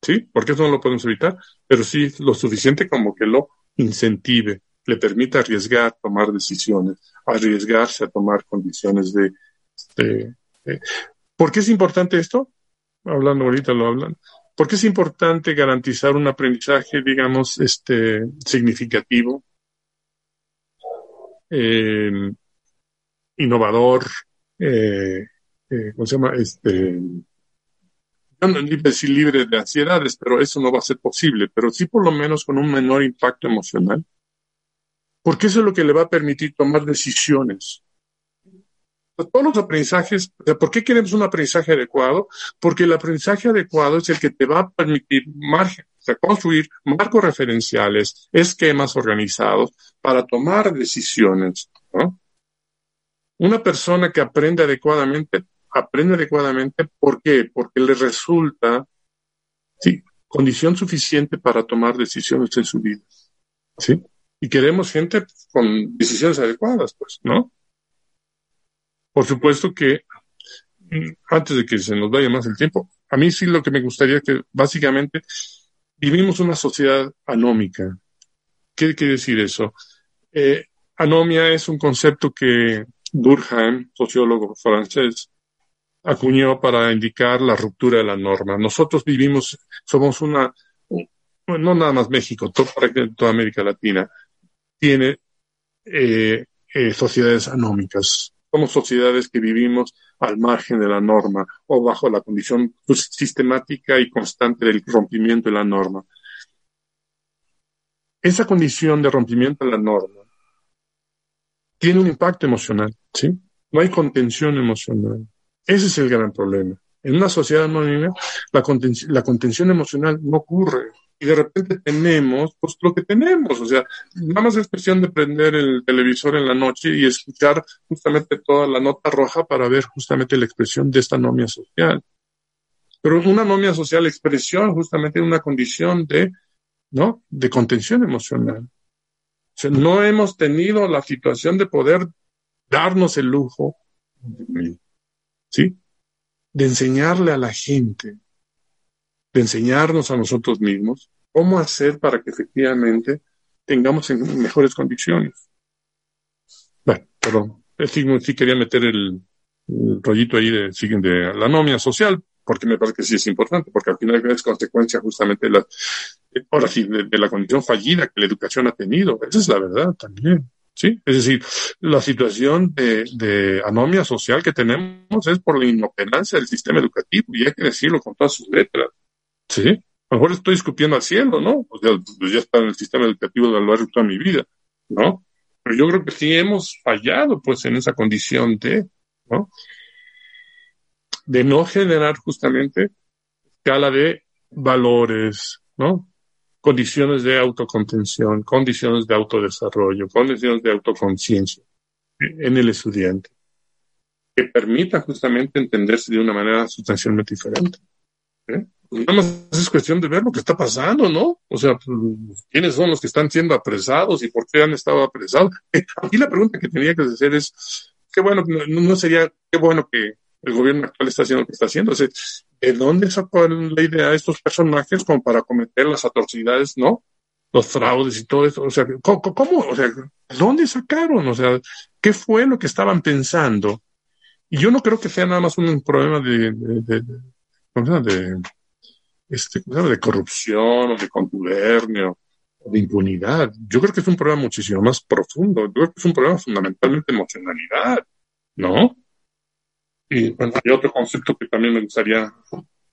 ¿sí? Porque eso no lo podemos evitar, pero sí lo suficiente como que lo incentive, le permita arriesgar, tomar decisiones, arriesgarse a tomar condiciones de, de, ¿Por qué es importante esto? Hablando ahorita lo hablan. ¿Por qué es importante garantizar un aprendizaje, digamos, este, significativo, eh, innovador, eh, eh, ¿cómo se llama? Este, no decir libre de ansiedades, pero eso no va a ser posible, pero sí por lo menos con un menor impacto emocional, porque eso es lo que le va a permitir tomar decisiones todos los aprendizajes, ¿por qué queremos un aprendizaje adecuado? Porque el aprendizaje adecuado es el que te va a permitir margen, construir marcos referenciales, esquemas organizados para tomar decisiones. Una persona que aprende adecuadamente, aprende adecuadamente, ¿por qué? Porque le resulta, sí, condición suficiente para tomar decisiones en su vida. ¿Sí? Y queremos gente con decisiones adecuadas, pues, ¿no? Por supuesto que mm, antes de que se nos vaya más el tiempo, a mí sí lo que me gustaría que básicamente vivimos una sociedad anómica. ¿Qué quiere decir eso? Eh, anomia es un concepto que Durkheim, sociólogo francés, acuñó para indicar la ruptura de la norma. Nosotros vivimos, somos una, no nada más México, toda América Latina tiene eh, eh, sociedades anómicas. Somos sociedades que vivimos al margen de la norma o bajo la condición pues, sistemática y constante del rompimiento de la norma. Esa condición de rompimiento de la norma tiene un impacto emocional, ¿sí? No hay contención emocional. Ese es el gran problema. En una sociedad anónima, la, contención emocional no ocurre y de repente tenemos pues lo que tenemos, o sea, nada más es cuestión de prender el televisor en la noche y escuchar justamente toda la nota roja para ver justamente la expresión de esta anomia social. Pero una anomia social expresión justamente una condición de, ¿no? De contención emocional. O sea, no hemos tenido la situación de poder darnos el lujo, ¿sí? De enseñarle a la gente de enseñarnos a nosotros mismos cómo hacer para que efectivamente tengamos en mejores condiciones. Bueno, pero sí, quería meter el, rollito ahí de, de la anomia social, porque me parece que sí es importante, porque al final es consecuencia justamente de la, ahora sí, de, la condición fallida que la educación ha tenido. Esa es la verdad también. ¿Sí? Es decir, la situación de, de, anomia social que tenemos es por la inoperancia del sistema educativo, y hay que decirlo con todas sus letras. Sí, a lo mejor estoy escupiendo al cielo, ¿no? O sea, pues ya está en el sistema educativo de lo toda mi vida, ¿no? Pero yo creo que sí hemos fallado, pues, en esa condición de, ¿no? De no generar justamente escala de valores, ¿no? Condiciones de autocontención, condiciones de autodesarrollo, condiciones de autoconciencia en el estudiante, que permita justamente entenderse de una manera sustancialmente diferente. ¿eh? nada más es cuestión de ver lo que está pasando, ¿no? O sea, pues, quiénes son los que están siendo apresados y por qué han estado apresados. Aquí la pregunta que tenía que hacer es, qué bueno, no, sería, qué bueno que el gobierno actual está haciendo lo que está haciendo. O sea, ¿De dónde sacó la idea a estos personajes como para cometer las atrocidades, no? Los fraudes y todo eso. O sea, ¿cómo? O sea, ¿dónde sacaron? O sea, ¿qué fue lo que estaban pensando? Y yo no creo que sea nada más un problema de, de, de este, de corrupción o de contubernio o de impunidad. Yo creo que es un problema muchísimo más profundo. Yo creo que es un problema fundamentalmente de emocionalidad, ¿no? Y bueno, hay otro concepto que también me gustaría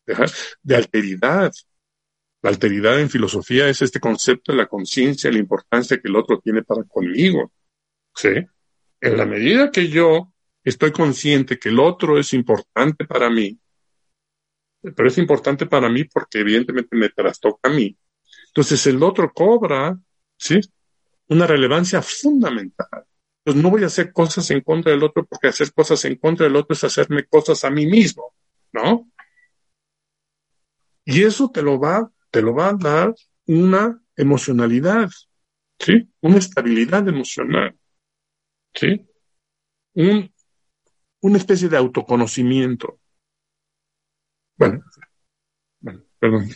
dejar, de alteridad. La alteridad en filosofía es este concepto de la conciencia, la importancia que el otro tiene para conmigo. ¿Sí? En la medida que yo estoy consciente que el otro es importante para mí, pero es importante para mí porque evidentemente me trastoca a mí. Entonces el otro cobra, ¿sí? Una relevancia fundamental. Entonces no voy a hacer cosas en contra del otro porque hacer cosas en contra del otro es hacerme cosas a mí mismo, ¿no? Y eso te lo va, te lo va a dar una emocionalidad, ¿sí? Una estabilidad emocional, ¿sí? Un, una especie de autoconocimiento. Bueno, perdón.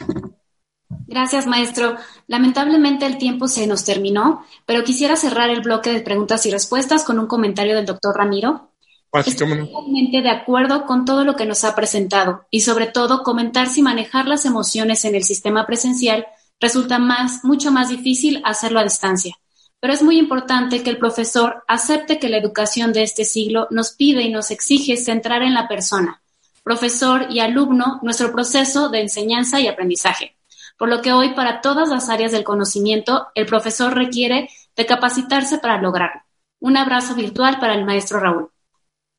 Gracias, maestro. Lamentablemente el tiempo se nos terminó, pero quisiera cerrar el bloque de preguntas y respuestas con un comentario del doctor Ramiro. Estoy de acuerdo con todo lo que nos ha presentado y sobre todo comentar si manejar las emociones en el sistema presencial resulta más, mucho más difícil hacerlo a distancia. Pero es muy importante que el profesor acepte que la educación de este siglo nos pide y nos exige centrar en la persona, profesor y alumno, nuestro proceso de enseñanza y aprendizaje. Por lo que hoy para todas las áreas del conocimiento, el profesor requiere de capacitarse para lograrlo. Un abrazo virtual para el maestro Raúl.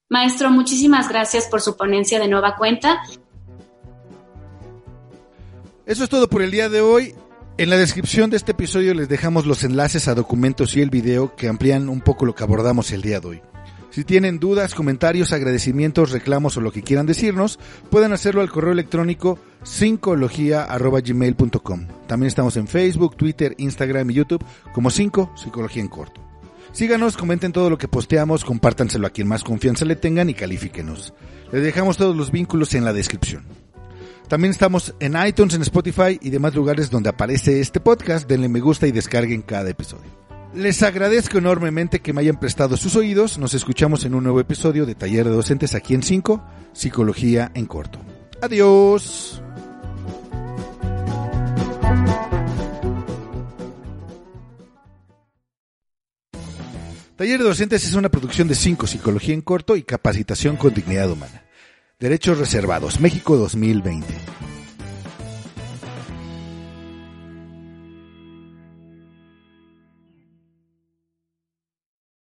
Maestro, muchísimas gracias por su ponencia de nueva cuenta. Eso es todo por el día de hoy. En la descripción de este episodio les dejamos los enlaces a documentos y el video que amplían un poco lo que abordamos el día de hoy. Si tienen dudas, comentarios, agradecimientos, reclamos o lo que quieran decirnos, pueden hacerlo al correo electrónico psicología.gmail.com. También estamos en Facebook, Twitter, Instagram y YouTube como 5 Psicología en Corto. Síganos, comenten todo lo que posteamos, compártanselo a quien más confianza le tengan y califíquenos. Les dejamos todos los vínculos en la descripción. También estamos en iTunes, en Spotify y demás lugares donde aparece este podcast. Denle me gusta y descarguen cada episodio. Les agradezco enormemente que me hayan prestado sus oídos. Nos escuchamos en un nuevo episodio de Taller de Docentes aquí en 5, Psicología en Corto. Adiós. Taller de Docentes es una producción de 5, Psicología en Corto y Capacitación con Dignidad Humana. Derechos Reservados, México 2020.